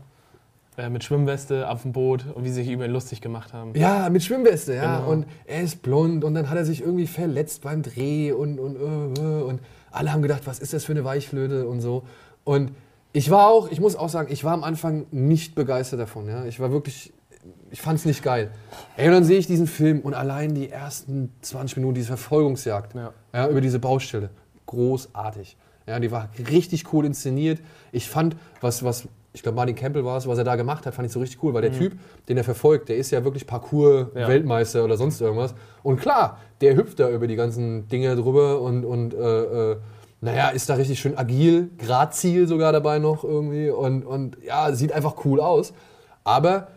äh, mit Schwimmweste auf dem Boot und wie sie sich über ihn lustig gemacht haben. Ja, mit Schwimmweste, ja. Genau. Und er ist blond und dann hat er sich irgendwie verletzt beim Dreh und, und, äh, äh, und alle haben gedacht, was ist das für eine Weichflöte und so. Und ich war auch, ich muss auch sagen, ich war am Anfang nicht begeistert davon. Ja. Ich war wirklich, ich fand es nicht geil. Ey, und dann sehe ich diesen Film und allein die ersten 20 Minuten, diese Verfolgungsjagd Ja. ja, über diese Baustelle, großartig. Ja, die war richtig cool inszeniert. Ich fand, was, was ich glaube, Martin Campbell war es, was er da gemacht hat, fand ich so richtig cool, weil der Typ, den er verfolgt, der ist ja wirklich Parcours-Weltmeister oder sonst irgendwas. Und klar, der hüpft da über die ganzen Dinge drüber und, und äh, äh, naja, ist da richtig schön agil, Grazil sogar dabei noch irgendwie und, und ja, sieht einfach cool aus. Aber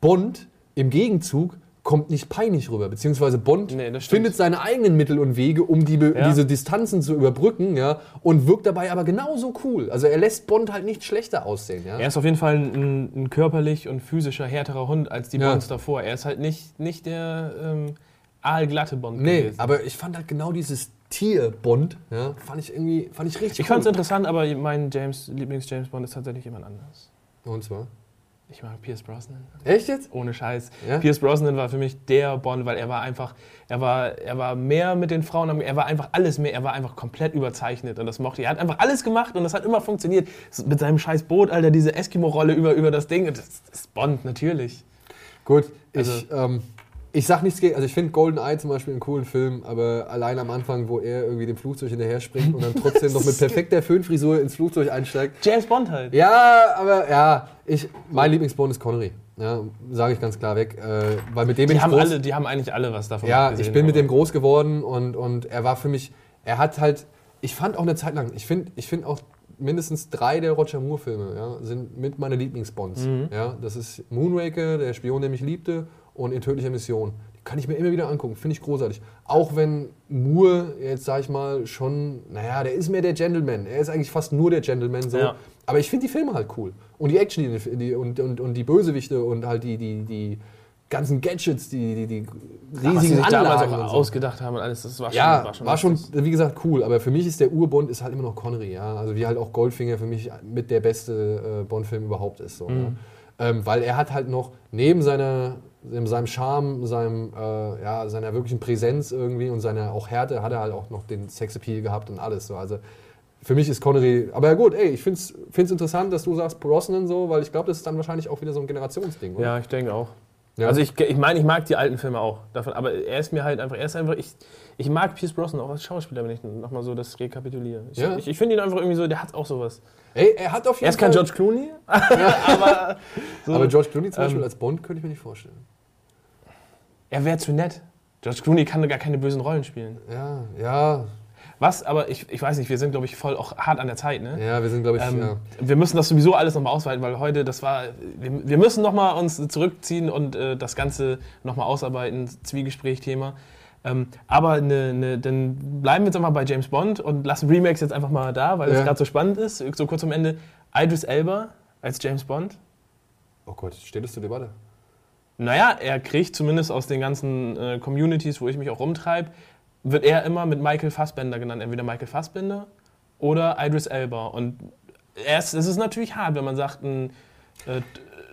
Bond im Gegenzug kommt nicht peinlich rüber, beziehungsweise Bond Nee, findet seine eigenen Mittel und Wege, um die, Ja. diese Distanzen zu überbrücken, ja, und wirkt dabei aber genauso cool. Also er lässt Bond halt nicht schlechter aussehen, ja. Er ist auf jeden Fall ein, ein körperlich und physischer härterer Hund als die Ja. Bonds davor. Er ist halt nicht, nicht der ähm, aalglatte Bond Nee, gewesen. aber ich fand halt genau dieses Tier Bond, ja, fand ich irgendwie, fand ich richtig ich fand es interessant, aber mein James, Lieblings-James Bond ist tatsächlich jemand anderes. Und zwar? Ich mag Pierce Brosnan. Echt jetzt? Ohne Scheiß. Ja? Pierce Brosnan war für mich der Bond, weil er war einfach, er war, er war mehr mit den Frauen, er war einfach alles mehr, er war einfach komplett überzeichnet und das mochte ich. Er hat einfach alles gemacht und das hat immer funktioniert. Mit seinem scheiß Boot, Alter, diese Eskimo-Rolle über, über das Ding. Das ist Bond, natürlich. Gut, ich, Also- ähm, ich sag nichts gegen, also ich finde GoldenEye zum Beispiel einen coolen Film, aber allein am Anfang, wo er irgendwie dem Flugzeug hinterher springt und dann trotzdem noch mit perfekter Föhnfrisur ins Flugzeug einsteigt. James Bond halt. Ja, aber ja, ich, mein Lieblingsbond ist Connery. Ja, sage ich ganz klar weg. Äh, weil mit dem bin Die ich haben, groß, alle, die haben eigentlich alle was davon Ja, gesehen, ich bin mit dem groß geworden und, und er war für mich, er hat halt, ich fand auch eine Zeit lang, ich finde ich find auch mindestens drei der Roger Moore-Filme ja, sind mit meine Lieblingsbonds. Mhm. Ja, das ist Moonraker, der Spion, der mich liebte und in tödlicher Mission. Die kann ich mir immer wieder angucken, finde ich großartig. Auch wenn Moore jetzt, sag ich mal, schon, naja, der ist mehr der Gentleman. Er ist eigentlich fast nur der Gentleman so. Ja. Aber ich finde die Filme halt cool. Und die Action die, die, und, und, und die Bösewichte und halt die, die, die ganzen Gadgets, die, die, die was sie riesigen sich damals auch so. ausgedacht haben und alles, das war schon, Ja, war schon, war schon, wie gesagt, cool. Aber für mich ist der Urbond ist halt immer noch Connery. Ja? Also wie halt auch Goldfinger für mich mit der beste äh, Bond-Film überhaupt ist. So, Mhm. ja? Ähm, weil er hat halt noch neben seiner, seinem Charme, seinem, äh, ja, seiner wirklichen Präsenz irgendwie und seiner auch Härte, hat er halt auch noch den Sexappeal gehabt und alles. So. Also für mich ist Connery, aber ja gut, ey, ich finde es interessant, dass du sagst Brosnan so, weil ich glaube, das ist dann wahrscheinlich auch wieder so ein Generationsding, oder? Ja, ich denke auch. Ja. Also ich, ich meine, ich mag die alten Filme auch. Davon, aber er ist mir halt einfach, er ist einfach, ich, ich mag Pierce Brosnan auch als Schauspieler, wenn ich nochmal so das rekapituliere. Ich, Ja. ich, ich finde ihn einfach irgendwie so, der hat auch sowas. Ey, er hat auf jeden Er ist kein Fall- George Clooney, aber, so, Aber George Clooney zum Beispiel Ähm, als Bond könnte ich mir nicht vorstellen. er wäre zu nett. George Clooney kann gar keine bösen Rollen spielen. Ja, ja, Was, aber ich, ich weiß nicht, wir sind, glaube ich, voll auch hart an der Zeit, ne? ja, wir sind, glaube ich, Ähm, ja. Wir müssen das sowieso alles nochmal ausweiten, weil heute, das war, wir, wir müssen nochmal uns zurückziehen und äh, das Ganze nochmal ausarbeiten, Zwiegespräch-Thema. Ähm, aber ne, ne, dann bleiben wir jetzt einfach bei James Bond und lassen Remakes jetzt einfach mal da, weil es Ja. gerade so spannend ist. So kurz am Ende, Idris Elba als James Bond. Oh Gott, steht es zur Debatte? Naja, er kriegt zumindest aus den ganzen äh, Communities, wo ich mich auch rumtreibe, wird er immer mit Michael Fassbender genannt. Entweder Michael Fassbender oder Idris Elba. Und es ist natürlich hart, wenn man sagt, ein äh,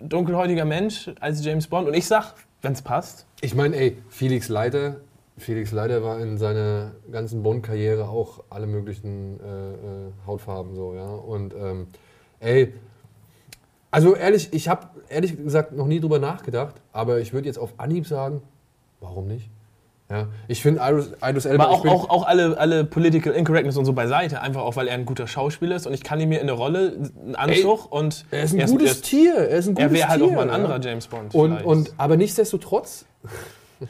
dunkelhäutiger Mensch als James Bond. Und ich sag, wenn es passt, Ich meine, ey, Felix Leiter, Felix Leiter war in seiner ganzen Bond-Karriere auch alle möglichen äh, äh, Hautfarben so, ja. Und ähm, ey, also ehrlich, ich habe ehrlich gesagt noch nie drüber nachgedacht, aber ich würde jetzt auf Anhieb sagen, warum nicht? Ja, ich finde Idris, Idris Elba. Aber auch, auch, auch alle, alle Political Incorrectness und so beiseite, einfach auch, weil er ein guter Schauspieler ist und ich kann ihm mir in der Rolle einen Anzug und er ist ein er gutes ist- Tier. Er ist ein gutes Er wäre halt auch mal ein ja. anderer James Bond. Und, vielleicht. und, aber nichtsdestotrotz,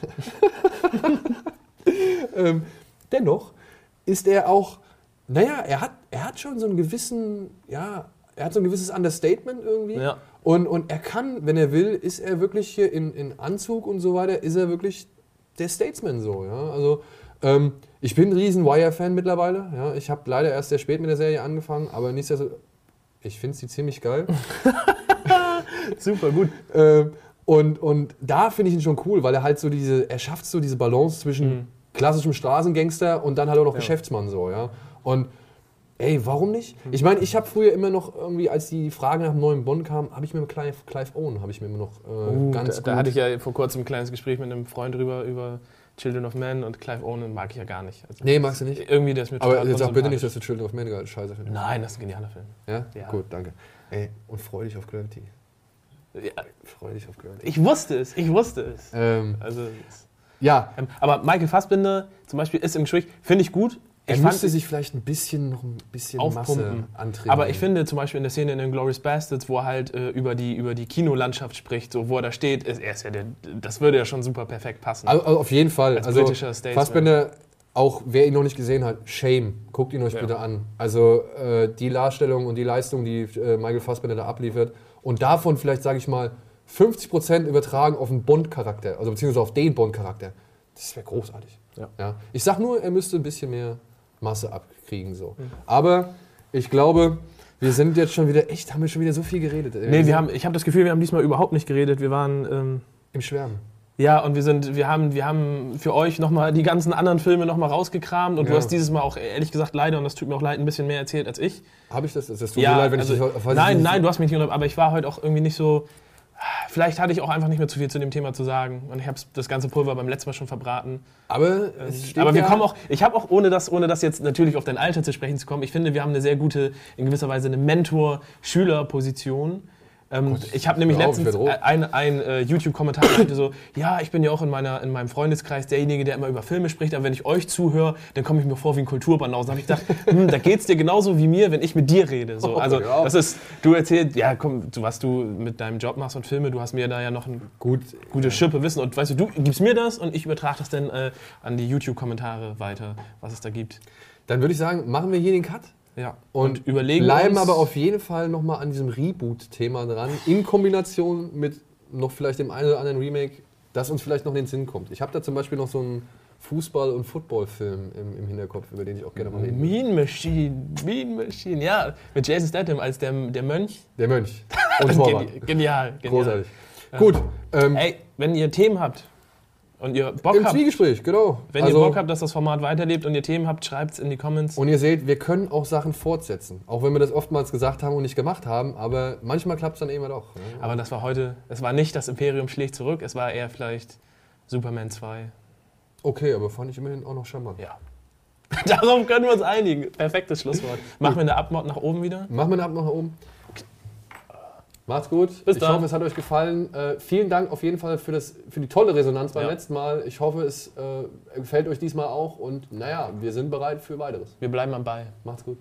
ähm, dennoch ist er auch, naja, er hat, er hat schon so einen gewissen, ja, er hat so ein gewisses Understatement irgendwie. Ja. Und, und er kann, wenn er will, ist er wirklich hier in, in Anzug und so weiter, ist er wirklich der Statesman so. Ja? Also ähm, ich bin ein riesen Wire-Fan mittlerweile. Ja? Ich habe leider erst sehr spät mit der Serie angefangen, aber nichtsdestotrotz, ich finde sie ziemlich geil. Super gut. Ähm, und, und da finde ich ihn schon cool, weil er halt so diese, er schafft so diese Balance zwischen klassischem Straßengangster und dann halt auch noch Geschäftsmann so, ja. Und ey, warum nicht? Ich meine, ich habe früher immer noch irgendwie, als die Frage nach dem neuen Bond kam, habe ich mir mit Clive, Clive Owen, habe ich mir immer noch äh, Uh, ganz da, gut. da hatte ich ja vor kurzem ein kleines Gespräch mit einem Freund drüber, über Children of Men und Clive Owen mag ich ja gar nicht. Also nee, magst du nicht? Irgendwie, der ist mir Aber jetzt sag bitte nicht, dass du Children of Men geil scheiße findest. Nein, das ist ein genialer Film. Ja? Ja. Gut, danke. Ey, und freu dich auf Gravity. Ja, Freu dich auf Gravity. ich wusste es, ich wusste es. Ähm, Also, ja, ähm, aber Michael Fassbinder zum Beispiel ist im Gespräch, finde ich gut. Er Ich fand- müsste sich vielleicht ein bisschen noch ein bisschen Aufpumpen. Masse antreten. Aber ich finde zum Beispiel in der Szene in den Glorious Bastards, wo er halt äh, über, die, über die Kinolandschaft spricht, so wo er da steht, ist, er ist ja der, das würde ja schon super perfekt passen. Also, also auf jeden Fall. Als also britischer Statesman. Fassbender, auch wer ihn noch nicht gesehen hat, Shame. Guckt ihn euch Ja. bitte an. Also äh, die Darstellung und die Leistung, die äh, Michael Fassbender da abliefert. Und davon vielleicht, sage ich mal, 50% übertragen auf den Bond-Charakter, also beziehungsweise auf den Bond-Charakter. Das wäre großartig. Ja. Ich sag nur, er müsste ein bisschen mehr Masse abkriegen. So. Aber ich glaube, wir sind jetzt schon wieder, echt, haben wir schon wieder so viel geredet. nee, wir haben, ich habe das Gefühl, wir haben diesmal überhaupt nicht geredet. Wir waren. Ähm, im Schwärmen. ja, und wir sind, wir haben, wir haben für euch nochmal die ganzen anderen Filme nochmal rausgekramt und du Ja. hast dieses Mal auch ehrlich gesagt leider, und das tut mir auch leid, ein bisschen mehr erzählt als ich. Habe ich das? Das tut mir leid, wenn ich also, dich ich nein, nicht- nein, du hast mich nicht unterbrochen, aber ich war heute auch irgendwie nicht so. Vielleicht hatte ich auch einfach nicht mehr zu viel zu dem Thema zu sagen und ich habe das ganze Pulver beim letzten Mal schon verbraten. Aber, es steht Aber wir ja, kommen auch, ich habe auch, ohne das, ohne das jetzt natürlich auf dein Alter zu sprechen zu kommen, ich finde, wir haben eine sehr gute, in gewisser Weise eine Mentor-Schüler-Position. Ähm, ich habe nämlich ich letztens ein, ein äh, YouTube-Kommentar meinte so, ja, ich bin ja auch in, meiner, in meinem Freundeskreis derjenige, der immer über Filme spricht, aber wenn ich euch zuhöre, dann komme ich mir vor wie ein Kulturbanause. Da habe ich gedacht, hm, da geht's dir genauso wie mir, wenn ich mit dir rede. So, Oh, also ja. das ist, du erzählst, ja komm, du, was du mit deinem Job machst und Filme, du hast mir da ja noch ein Gut, gute Schippe Wissen und weißt du, du gibst mir das und ich übertrage das dann äh, an die YouTube-Kommentare weiter, was es da gibt. dann würde ich sagen, machen wir hier den Cut. Ja. Und, überlegen bleiben aber auf jeden Fall nochmal an diesem Reboot-Thema dran, in Kombination mit noch vielleicht dem einen oder anderen Remake, das uns vielleicht noch in den Sinn kommt. Ich habe da zum Beispiel noch so einen Fußball- und Football-Film im, im Hinterkopf, über den ich auch gerne mal reden. Mean Machine, Mean Machine, ja, mit Jason Statham als der, der Mönch. Der Mönch. Und Torwart. Genial, genial. Großartig. Gut, ähm, Ey, wenn ihr Themen habt und ihr Bock im habt, Zwiegespräch, genau. wenn ihr Bock habt, dass das Format weiterlebt und ihr Themen habt, schreibt es in die Comments. Und ihr seht, wir können auch Sachen fortsetzen. Auch wenn wir das oftmals gesagt haben und nicht gemacht haben, aber manchmal klappt es dann eben doch. Ne? Aber das war heute, es war nicht das Imperium schlägt zurück, es war eher vielleicht Superman 2. Okay, aber fand ich immerhin auch noch charmant. Ja. Darauf können wir uns einigen. Perfektes Schlusswort. Machen wir eine Abmord nach oben wieder? Machen wir eine Ab nach oben. Macht's gut. Bis ich dann. hoffe, es hat euch gefallen. Äh, vielen Dank auf jeden Fall für, das, für die tolle Resonanz beim Ja. letzten Mal. Ich hoffe, es äh, gefällt euch diesmal auch. Und naja, wir sind bereit für weiteres. Wir bleiben am Ball. Macht's gut.